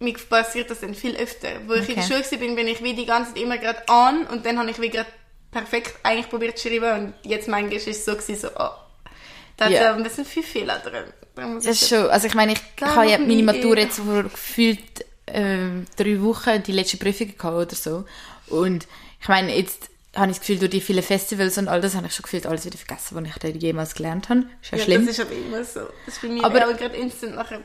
mir passiert das dann viel öfter. Wo okay. ich in der Schule war, bin, bin ich wie die ganze Zeit immer gerade an und dann habe ich wie gerade perfekt eigentlich probiert zu schreiben und jetzt manchmal ist es so gewesen, so, oh, da hat yeah. ein bisschen viel Fehler drin. Das ist schon, also ich meine, ich habe ja meine Matur jetzt vor gefühlt äh, drei Wochen die letzte Prüfung gehabt oder so und ich meine, jetzt habe ich das Gefühl, durch die vielen Festivals und all das habe ich schon gefühlt alles wieder vergessen, was ich da jemals gelernt habe. Ist ja, ja schlimm. das ist aber immer so. Das ist bei mir aber, auch gerade instant nachher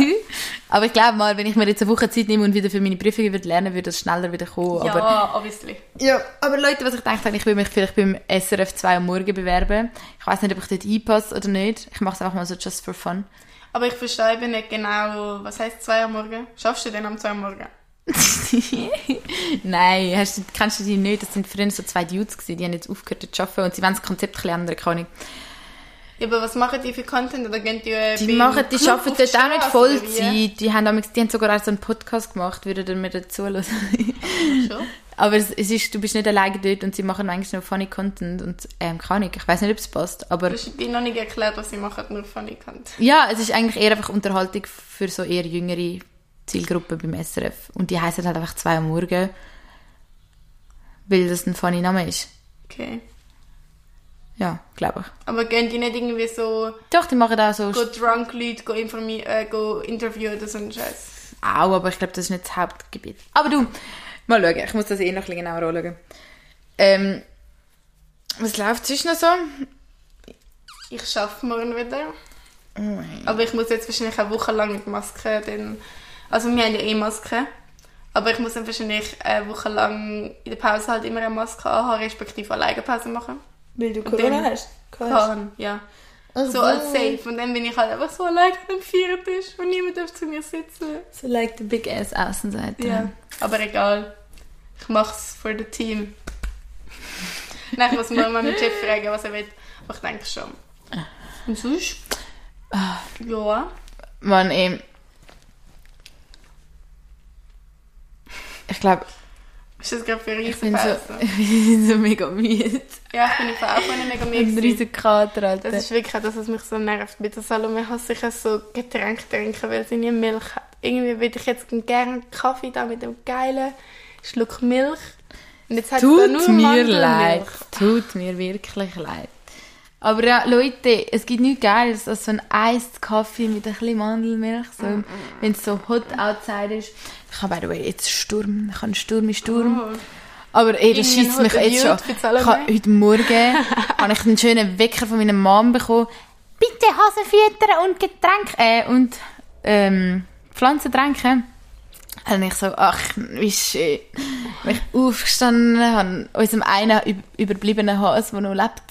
Aber ich glaube mal, wenn ich mir jetzt eine Woche Zeit nehme und wieder für meine Prüfungen würde lernen, würde das schneller wieder kommen. Ja, aber, obviously. Ja, aber Leute, was ich denke, ich will mich vielleicht beim SRF 2 am Morgen bewerben. Ich weiß nicht, ob ich dort einpasse oder nicht. Ich mache es einfach mal so just for fun. Aber ich verstehe nicht genau, was heißt 2 am Morgen? Schaffst du denn am 2 am Morgen? Nein, hast kennst du die nicht? Das sind früher so zwei Dudes gewesen, die haben jetzt aufgehört zu arbeiten und sie wollen das Konzept ein bisschen ändern, kann ich. Ja, aber was machen die für Content? Oder gehen die, äh, die machen, die Club arbeiten dort auch nicht Vollzeit. Die haben, die haben sogar auch so einen Podcast gemacht, würden ihr mir dazu hören. Schon? aber es, es, ist, du bist nicht alleine dort und sie machen eigentlich nur funny Content und ähm, kann ich. Ich weiß nicht, ob es passt, aber... Du hast dir noch nicht erklärt, was sie machen, nur funny Content. Ja, es ist eigentlich eher einfach Unterhaltung für so eher jüngere Zielgruppe beim SRF. Und die heißen halt einfach zwei am Morgen, weil das ein funny Name ist. Okay. Ja, glaube ich. Aber gehen die nicht irgendwie so... Doch, die machen auch so... Go drunk Leute, go, äh, go interviewen oder so ein Scheiß. Auch, aber ich glaube, das ist nicht das Hauptgebiet. Aber du, mal schauen. Ich muss das eh noch ein bisschen genauer anschauen. Ähm, was läuft zwischen so? Ich arbeite morgen wieder. Oh aber ich muss jetzt wahrscheinlich eine Woche lang mit Maske dann also wir haben ja eh Masken, Aber ich muss dann wahrscheinlich eine Woche lang in der Pause halt immer eine Maske anhaben, respektive alleine Pause machen. Weil du Corona hast? Fahren, ja. So als safe. Und dann bin ich halt einfach so allein am Viertisch und niemand darf zu mir sitzen. So like the big ass Außenseite. Ja. Aber egal. Ich mach's für das Team. Nein, ich muss mal meinen Chef fragen, was er will. Aber ich denke schon. Und sonst? Ja. Man, eben. Ich glaube, Ist das gerade für eine ich bin so, ich bin so mega müde. Ja, ich bin im Fall auch mega müde. Ein gewesen. riesen Kater, Alter. Das ist wirklich das, was mich so nervt. Bei der Salome hasse ich es so Getränke trinken, weil sie nie Milch hat. Irgendwie würde ich jetzt gerne einen Kaffee da mit dem geilen Schluck Milch. Und jetzt hat Tut nur mir leid. Tut mir wirklich leid. Aber ja, Leute, es gibt nichts Geiles als so ein Iced Kaffee mit ein bisschen Mandelmilch. So, Mm, Wenn es so hot outside ist. Ich habe by the way jetzt Sturm. Ich habe Sturm in Sturm. Oh. Aber ey, das schießt mich jetzt schon. Ich habe heute Morgen habe ich einen schönen Wecker von meiner Mom bekommen. Bitte Hasen füttern und Getränke äh, und ähm, Pflanzentränke. Und ich so, ach, wie schön. Bin ich aufgestanden, habe unserem einen üb- überbliebenen Hase, der noch lebt.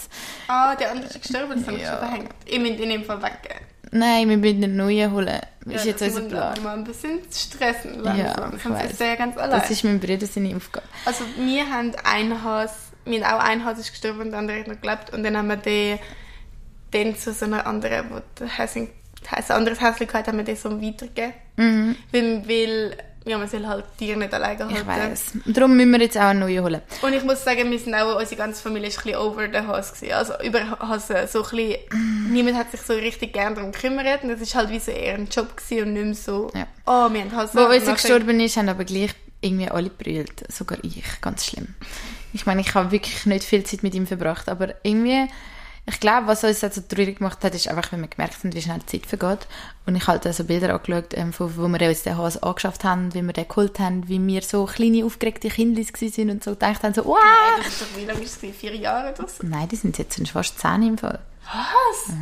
Ah, der andere ist gestorben, das habe ich Ja. schon verhängt. Ich muss ihn Fall weggeben. Nein, wir müssen einen neuen holen. Das ist jetzt das unser Plan. mal ein bisschen stressen Ja, langsam. ich Sonst ist ganz allein. Das ist mein Bruder seine Aufgabe. Also wir haben einen Hase, wir haben auch einen Hase ist gestorben und der andere hat noch gelebt und dann haben wir den, den zu so einer anderen, wo der Häschen, ein anderes Häschen hatte, haben wir den so weitergegeben. Mhm. Weil, weil ja, man soll halt Tiere nicht alleine Ich halten. weiß. Darum müssen wir jetzt auch einen neuen holen. Und ich muss sagen, wir sind auch, unsere ganze Familie ist ein bisschen over den Hase gewesen. Also über Hase, so ein bisschen, niemand hat sich so richtig gern darum gekümmert und das ist halt wie so eher ein Job gewesen und nicht mehr so, Ja. oh, wir haben Hase. Wo unser gestorben ist, haben aber gleich irgendwie alle brüllt. Sogar ich. Ganz schlimm. Ich meine, ich habe wirklich nicht viel Zeit mit ihm verbracht, aber irgendwie, ich glaube, was uns also traurig gemacht hat, ist einfach, wenn wir gemerkt haben, wie schnell die Zeit vergeht. Und ich habe also Bilder angeschaut, ähm, von, wo wir uns den Hase angeschafft haben, wie wir den geholt haben, wie wir so kleine, aufgeregte Kinder waren und so gedacht haben, so, wow! Hey, das ist doch, wie lange ist es? Vier Jahre oder so? Nein, die sind jetzt schon fast zehn im Fall. Was?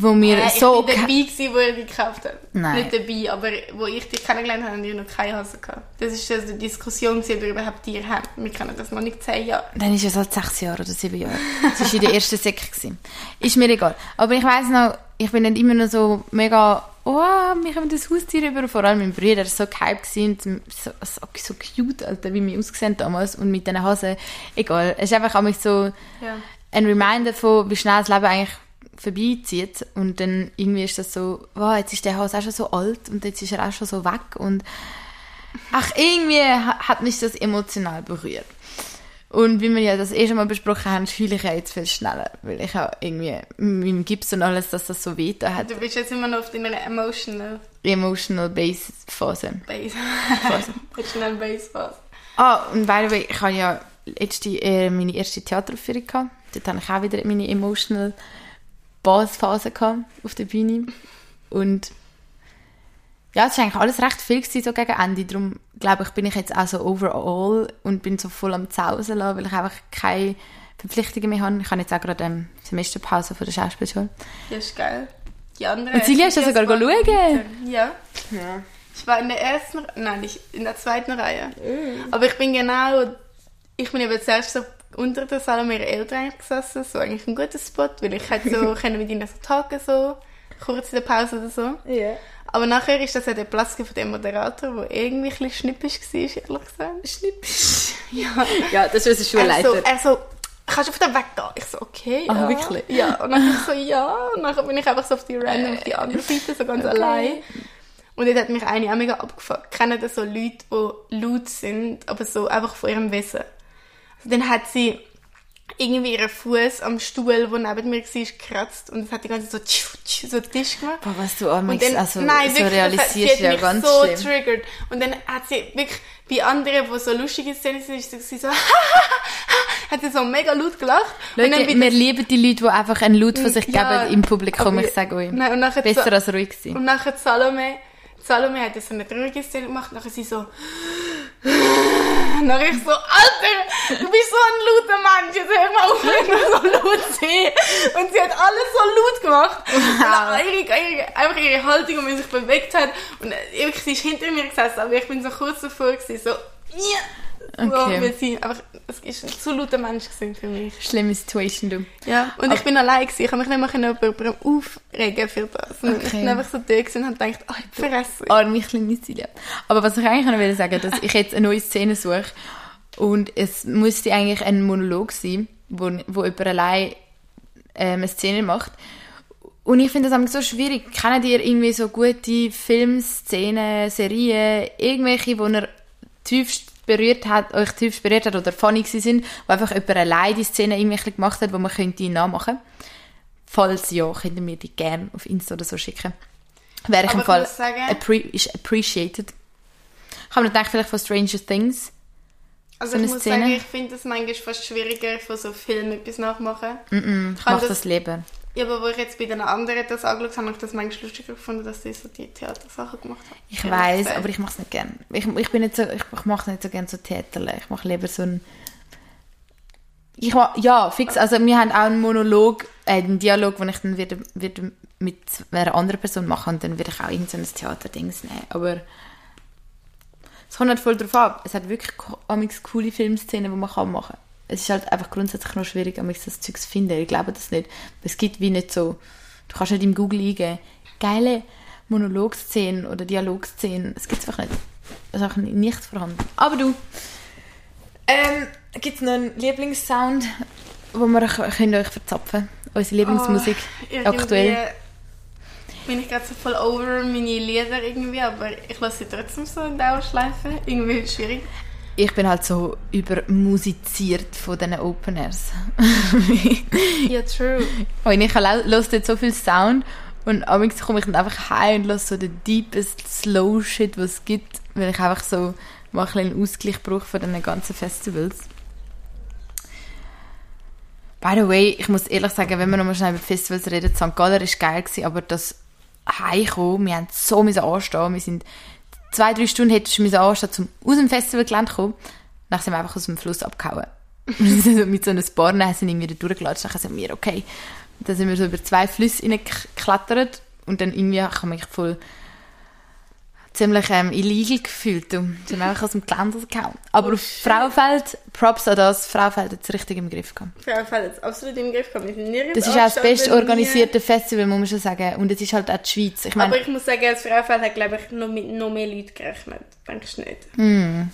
Wo wir Äh, so... ich ge- dabei, gewesen, wo er die gekauft hat. Nein. Nicht dabei, aber wo ich dich kennengelernt habe, haben die noch keine Hase gehabt. Das ist also die Diskussion, ob wir überhaupt Tiere haben. Wir kennen das noch nicht zehn Jahre. Dann ist es halt sechs Jahre oder sieben Jahre. Das war in der ersten Säcke. gewesen. Ist mir egal. Aber ich weiss noch, ich bin nicht immer noch so mega, oh, wir haben das Haustier über. Vor allem mein Bruder war so gehypt und so, so, so cute, Alter, wie wir ausgesehen damals. Und mit diesen Hasen, egal. Es ist einfach auch so Ja. ein Reminder von, wie schnell das Leben eigentlich vorbeizieht. Und dann irgendwie ist das so, wow, jetzt ist der Hase auch schon so alt und jetzt ist er auch schon so weg. Und ach, irgendwie ha- hat mich das emotional berührt. Und wie wir ja das eh schon mal besprochen haben, fühle ich ja jetzt viel schneller, weil ich auch irgendwie mit dem Gips und alles, dass das so weh da hat. Du bist jetzt immer noch auf deiner emotional Emotional Base Phase. base. Phase. emotional base Phase. Ah, und by the way, ich habe ja letzte, äh, meine erste Theateraufführung gehabt. Dort hatte ich auch wieder meine emotional Bassphase gehabt auf der Bühne. Und ja, es war eigentlich alles recht viel gewesen, so gegen Ende. Darum glaube ich, bin ich jetzt auch so overall und bin so voll am Zausen lassen, weil ich einfach keine Verpflichtungen mehr habe. Ich habe jetzt auch gerade ähm, Semesterpause von der Schauspielschule. Ja, ist geil. Die andere. Und Silja, hast du die sogar schauen? Ja. Ich war in der ersten, nein, nicht in der zweiten Reihe. Aber ich bin genau, ich bin eben zuerst so unter der Salome ihre Eltern gesessen, so eigentlich ein guter Spot, weil ich hätte so können mit ihnen so talken, so, kurz in der Pause oder so. Ja. Aber nachher ist das ja der Platz von dem Moderator, der irgendwie ein bisschen schnippisch war, ehrlich gesagt. Schnippisch. Ja. Ja, das ist unser Er so, er so, kannst du auf den Weg gehen? Ich so, okay, Ah, ja. wirklich? Ja, und dann so, ja. Und dann bin ich einfach so auf die random, auf die andere Seite, so ganz allein. Und dort hat mich eine auch mega abgefuckt. Kennen das so Leute, die laut sind, aber so einfach von ihrem Wesen. Dann hat sie irgendwie ihren Fuß am Stuhl, der neben mir war, gekratzt und es hat die ganze Zeit so, tschu, tschu, so Tisch gemacht. Boah, was du am Und dann, also, nein, so wirklich, realisierst, ja ganz so schlimm. triggert. Und dann hat sie wirklich, bei anderen, die so lustige Szenen sind, ist sie so, hat sie so mega laut gelacht. und Leute, dann wir lieben die Leute, die einfach einen Laut von sich Ja, geben im Publikum, ich sage euch. Nein, und nachher Besser so- als ruhig sein. und nachher Salome, Salome hat so eine traurige Szene gemacht, nachher sie so, Und dann ich so, Alter, du bist so ein lauter Mensch, jetzt hör mal auf, immer so laut zu. Und sie hat alles so laut gemacht. Und dann ihre, ihre, einfach ihre Haltung, und wie sie sich bewegt hat. Und äh, wirklich, sie ist hinter mir gesessen, aber ich bin so kurz davor gewesen, so, ja. So, Okay. weil sie einfach, es ist ein zu lauter Mensch für mich. Schlimme Situation, du. Ja, und ich bin allein gewesen. Ich habe mich nicht mehr über aufregen für das. Und Ich Okay. bin einfach so da und habe gedacht, ah, ich verresse. Arme kleine Silja. Aber was ich eigentlich noch will sagen, dass ich jetzt eine neue Szene suche und es müsste eigentlich ein Monolog sein, wo, wo jemand allein ähm, eine Szene macht. Und ich finde das so schwierig. Kennt ihr irgendwie so gute Filmszenen, Serien, irgendwelche, wo ihr tiefst berührt hat, euch tiefst berührt hat oder funny gewesen sind, wo einfach jemand allein die Szene irgendwie gemacht hat, wo man könnte ihn nachmachen. Falls ja, könnt ihr mir die gerne auf Insta oder so schicken. Wäre ich Aber im ich Fall sagen- appre ist appreciated. Ich habe mir gedacht, vielleicht von Stranger Things. Also so ich muss Szene? sagen, ich finde es manchmal fast schwieriger, von so Filmen etwas nachmachen. Mm, ich Kann mache das- das lieber. Ja, aber wo ich jetzt bei den anderen das angeschaut habe, habe ich das manchmal lustiger gefunden, dass sie so die Theatersachen gemacht haben. Ich Ja, weiß, aber ich mache es nicht gern. Ich, ich bin nicht so, ich, ich mache nicht so gern so Theaterle. Ich mache lieber so ein ich ma- ja, fix. Also wir haben auch einen Monolog, äh, einen Dialog, den ich dann wieder, wieder mit einer anderen Person machen und dann würde ich auch irgendein so ein Theaterdings nehmen. Aber es kommt halt voll drauf ab. Es hat wirklich coole Filmszenen, die man kann machen kann. Es ist halt einfach grundsätzlich noch schwierig, amigs das Zeug zu finden. Ich glaube das nicht. Es gibt wie nicht so, du kannst nicht im Google eingeben, geile Monologszenen oder Dialogszenen. Es gibt einfach nicht. Es ist einfach nicht vorhanden. Aber du, ähm, gibt es noch einen Lieblingssound, wo wir euch, könnt euch verzapfen Unsere Lieblingsmusik Oh, aktuell. bin ich gerade so voll over meine Lieder irgendwie, aber ich lasse sie trotzdem so in Dauerschleife. Irgendwie schwierig. Ich bin halt so übermusiziert von diesen Openers. Ja, true. Und ich höre jetzt so viel Sound und abends komme ich dann einfach heim und höre so den deepest Slow Shit, was es gibt, weil ich einfach so mal ein einen Ausgleich brauche von diesen ganzen Festivals. By the way, ich muss ehrlich sagen, wenn wir nochmal schnell über Festivals reden, St. Galler war geil, gewesen, aber das Heimkommen, wir haben so anstehen, wir sind zwei, drei Stunden hättest du müssen anstehen, um aus dem Festivalgelände zu kommen, dann sind wir einfach aus dem Fluss abgehauen. Wir mit so einem Barn sind irgendwie da durchgelatscht, dann sind wir, okay, dann sind wir so über zwei Flüsse reingeklettert und dann irgendwie ich mich voll ziemlich ähm, illegal gefühlt. Und sind einfach aus dem Gelände gehauen. Aber auf Frauenfeld, Props an das, Frauenfeld hat es richtig im Griff gehabt. Frauenfeld hat es absolut im Griff gehabt. Das ist auch das best organisierte Festival, muss man schon sagen. Und es ist halt auch die Schweiz. Ich meine, Aber ich muss sagen, das Frauenfeld hat, glaube ich, noch mit noch mehr Leuten gerechnet. Denkst du nicht?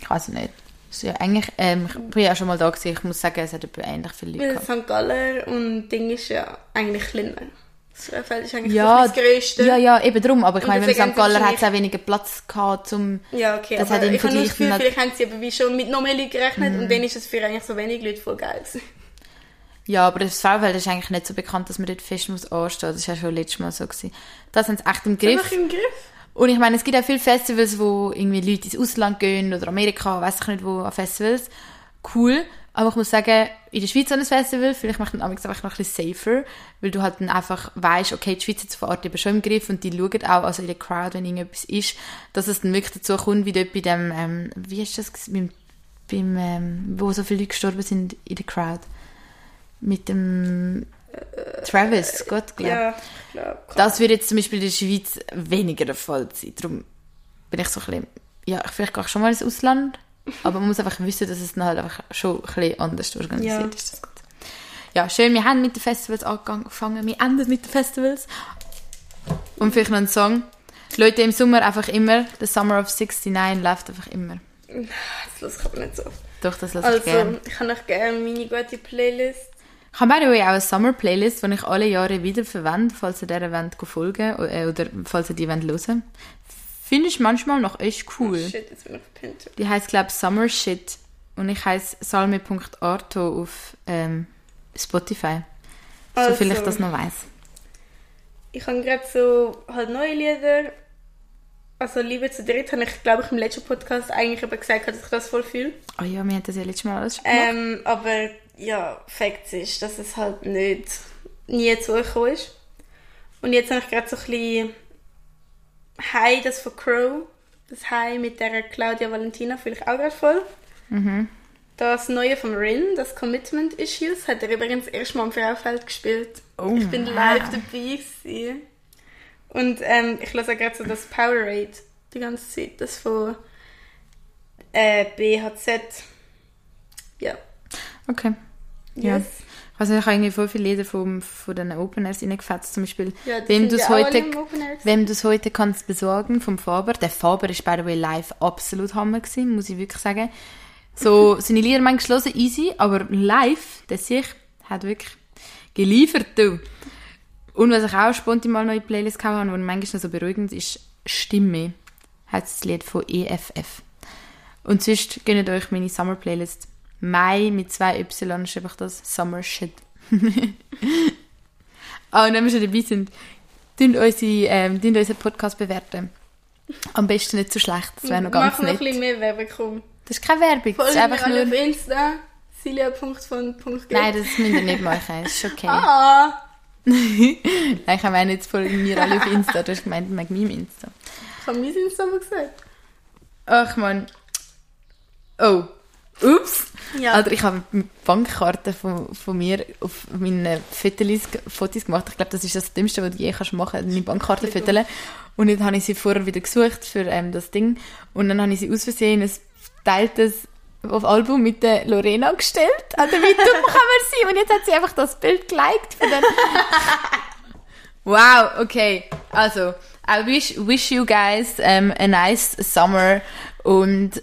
ich weiß es nicht. Ist ja eigentlich, ähm, ich bin ja schon mal da gewesen. Ich muss sagen, es hat etwa ähnlich viele Leute Weil gehabt. St. Galler und Ding ist ja eigentlich kleiner. Das Frauenfeld ist eigentlich Ja, das Größte. ja, ja, eben drum. Aber ich meine, beim St. Galler hat es auch weniger Platz gehabt, zum... Ja, okay, Das hat im ich habe das Gefühl, vielleicht haben sie aber wie schon mit noch mehr Leuten gerechnet Mhm. und dann ist es für eigentlich so wenig Leute voll geil. Ja, aber das Frauenfeld ist eigentlich nicht so bekannt, dass man dort fest muss anstehen. Das war ja schon letztes Mal so. Gewesen. Das haben sie echt im Griff. Einfach im Griff. Und ich meine, es gibt auch viele Festivals, wo irgendwie Leute ins Ausland gehen oder Amerika, weiß ich nicht wo, an Festivals. Cool. Aber ich muss sagen, in der Schweiz an ein Festival, vielleicht macht man einfach noch ein bisschen safer, weil du halt dann einfach weißt, okay, die Schweiz es vor Ort eben schon im Griff und die schauen auch, also in der Crowd, wenn irgendetwas ist, dass es dann wirklich dazu kommt, wie dort bei dem, ähm, wie ist das, beim, beim ähm, wo so viele Leute gestorben sind in der Crowd. Mit dem Travis Scott, glaube Ja, klar. das wird jetzt zum Beispiel in der Schweiz weniger der Fall sein. Darum bin ich so ein bisschen, ja, vielleicht gehe ich schon mal ins Ausland, aber man muss einfach wissen, dass es dann halt einfach schon ein bisschen anders organisiert Ja. ist. Das gut. Ja, schön, wir haben mit den Festivals angefangen, wir enden mit den Festivals. Und vielleicht noch ein Song. Leute, im Sommer einfach immer, The Summer of 69 läuft einfach immer. Das lasse ich aber nicht so. Doch, das lasse ich Also, gerne. ich habe noch gerne meine gute Playlist. Ich habe by the way auch eine Summer-Playlist, die ich alle Jahre wieder verwende, falls ihr dieser wollt folgen äh, oder falls ihr die wollt hören Finde ich manchmal noch echt cool. Shit, jetzt bin ich Pinterest. Die heißt glaube Summer Shit und ich heiße salme.arto auf ähm, Spotify. So Also. viel ich das noch weiß. Ich habe gerade so halt neue Lieder. Also Liebe zu dritt habe ich, glaube ich, im letzten Podcast eigentlich eben gesagt, dass ich das voll fühle. Oh ja, wir haben das ja letztes Mal alles schon gemacht. Ähm, aber ja, Fakt ist, dass es halt nicht nie zugekommen ist. Und jetzt habe ich gerade so ein bisschen Hi, das von Crow. Das Hi mit der Claudia Valentina fühle ich auch gerade voll. Das Neue vom Rin, das Commitment Issues, hat er übrigens erst mal am Frauenfeld gespielt. Oh, ich bin live dabei gewesen. Und ähm, ich höre gerade so das Powerade die ganze Zeit, das von äh, BHZ. Ja. Okay. Ja. Also ich habe irgendwie voll viele Lieder vom, von den Open Airs reingefetzt. Zum Beispiel, Ja, wem du es heute, wem du es heute kannst besorgen, vom Faber. Der Faber ist by the way live absolut Hammer gewesen, muss ich wirklich sagen. So, seine Lieder manchmal hören, easy, aber live, der sich hat wirklich geliefert, du. Und was ich auch spontan mal neue Playlist gehabt habe, und manchmal so beruhigend ist, Stimme, hat das Lied von EFF. Und sonst gönnt euch meine Summer Playlist. Mai mit zwei Y ist einfach das Summer Shit. ah, und wenn wir schon dabei sind, tun unsere, ähm, unseren Podcast bewerten. Am besten nicht zu schlecht, das wäre noch ganz Mach noch ein nett. bisschen mehr Werbung, komm. Das ist keine Werbung, das Folgen ist wir einfach alle nur... auf Insta, silia.von.g. Nein, das müsst ihr nicht machen, das ist okay. Ah, Nein, ich meine jetzt folgen mir alle auf Insta, du hast gemeint, mag meinem Insta. ich habe mein Insta mal gesagt. Ach man. Oh. Ups. Ja. Alter, ich habe eine Bankkarte von, von mir auf meinen Fotos, Fotos gemacht. Ich glaube, das ist das Dümmste, was du je kannst machen kannst, eine Bankkarte Wirklich? fotografieren. Und dann habe ich sie vorher wieder gesucht für ähm, das Ding. Und dann habe ich sie aus Versehen in ein teiltes auf Album mit der Lorena gestellt. Also wie dumm kann man sein? Und jetzt hat sie einfach das Bild geliked von den... Wow, okay. Also, I wish, wish you guys um, a nice summer und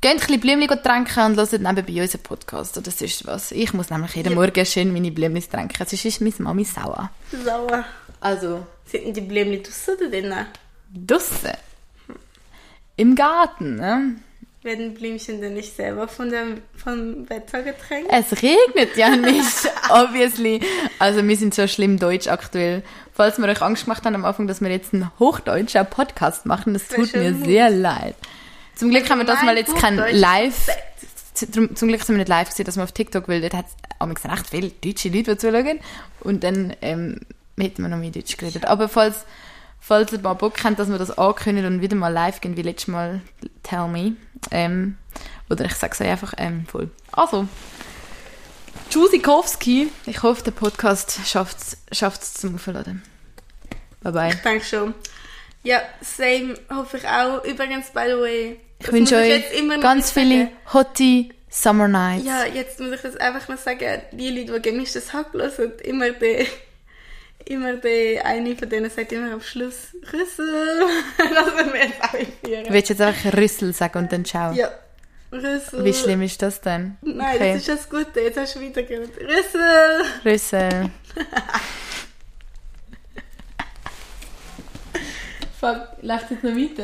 geht ein bisschen Blümchen trinken und hört nebenbei unseren Podcast oder sonst was. Ich muss nämlich jeden Morgen schön meine Blümchen trinken, sonst ist meine Mami sauer. Sauer. Also, Sind die Blümchen draussen oder drinnen? draussen. Im Garten, ne? Werden Blümchen denn nicht selber von dem, vom Wetter getränkt? Es regnet ja nicht, obviously. Also wir sind so schlimm deutsch aktuell. Falls wir euch Angst gemacht haben am Anfang, dass wir jetzt einen hochdeutschen Podcast machen, das wär tut mir Mut. sehr leid. Zum Glück haben wir das mal jetzt kein Live... zum Glück sind wir nicht live gesehen, dass wir auf TikTok, weil dort hat es recht viele deutsche Leute, die zuschauen. Und dann ähm, hätten wir noch mehr Deutsch geredet. Aber falls, falls ihr mal Bock habt, dass wir das ankündigen und wieder mal live gehen, wie letztes Mal, tell me. Ähm, oder ich sage es euch einfach ähm, voll. Also, Tschüssikowski. Ich hoffe, der Podcast schafft es zum Aufladen. Bye bye. Ich denke schon. Ja, same hoffe ich auch. Übrigens, by the way. Ich das wünsche euch noch ganz viele hottie Summer Nights. Ja, jetzt muss ich das einfach noch sagen. Die Leute, die gemischtes Hack hören, immer der, immer der eine von denen sagt immer am Schluss Rüssel. das werden wir jetzt auch einführen. Du willst jetzt einfach Rüssel sagen und dann ciao. Ja, Rüssel. Wie schlimm ist das denn? Nein, Okay. das ist das Gute. Jetzt hast du wieder gehört. Rüssel. Rüssel. Fuck, läuft jetzt noch weiter?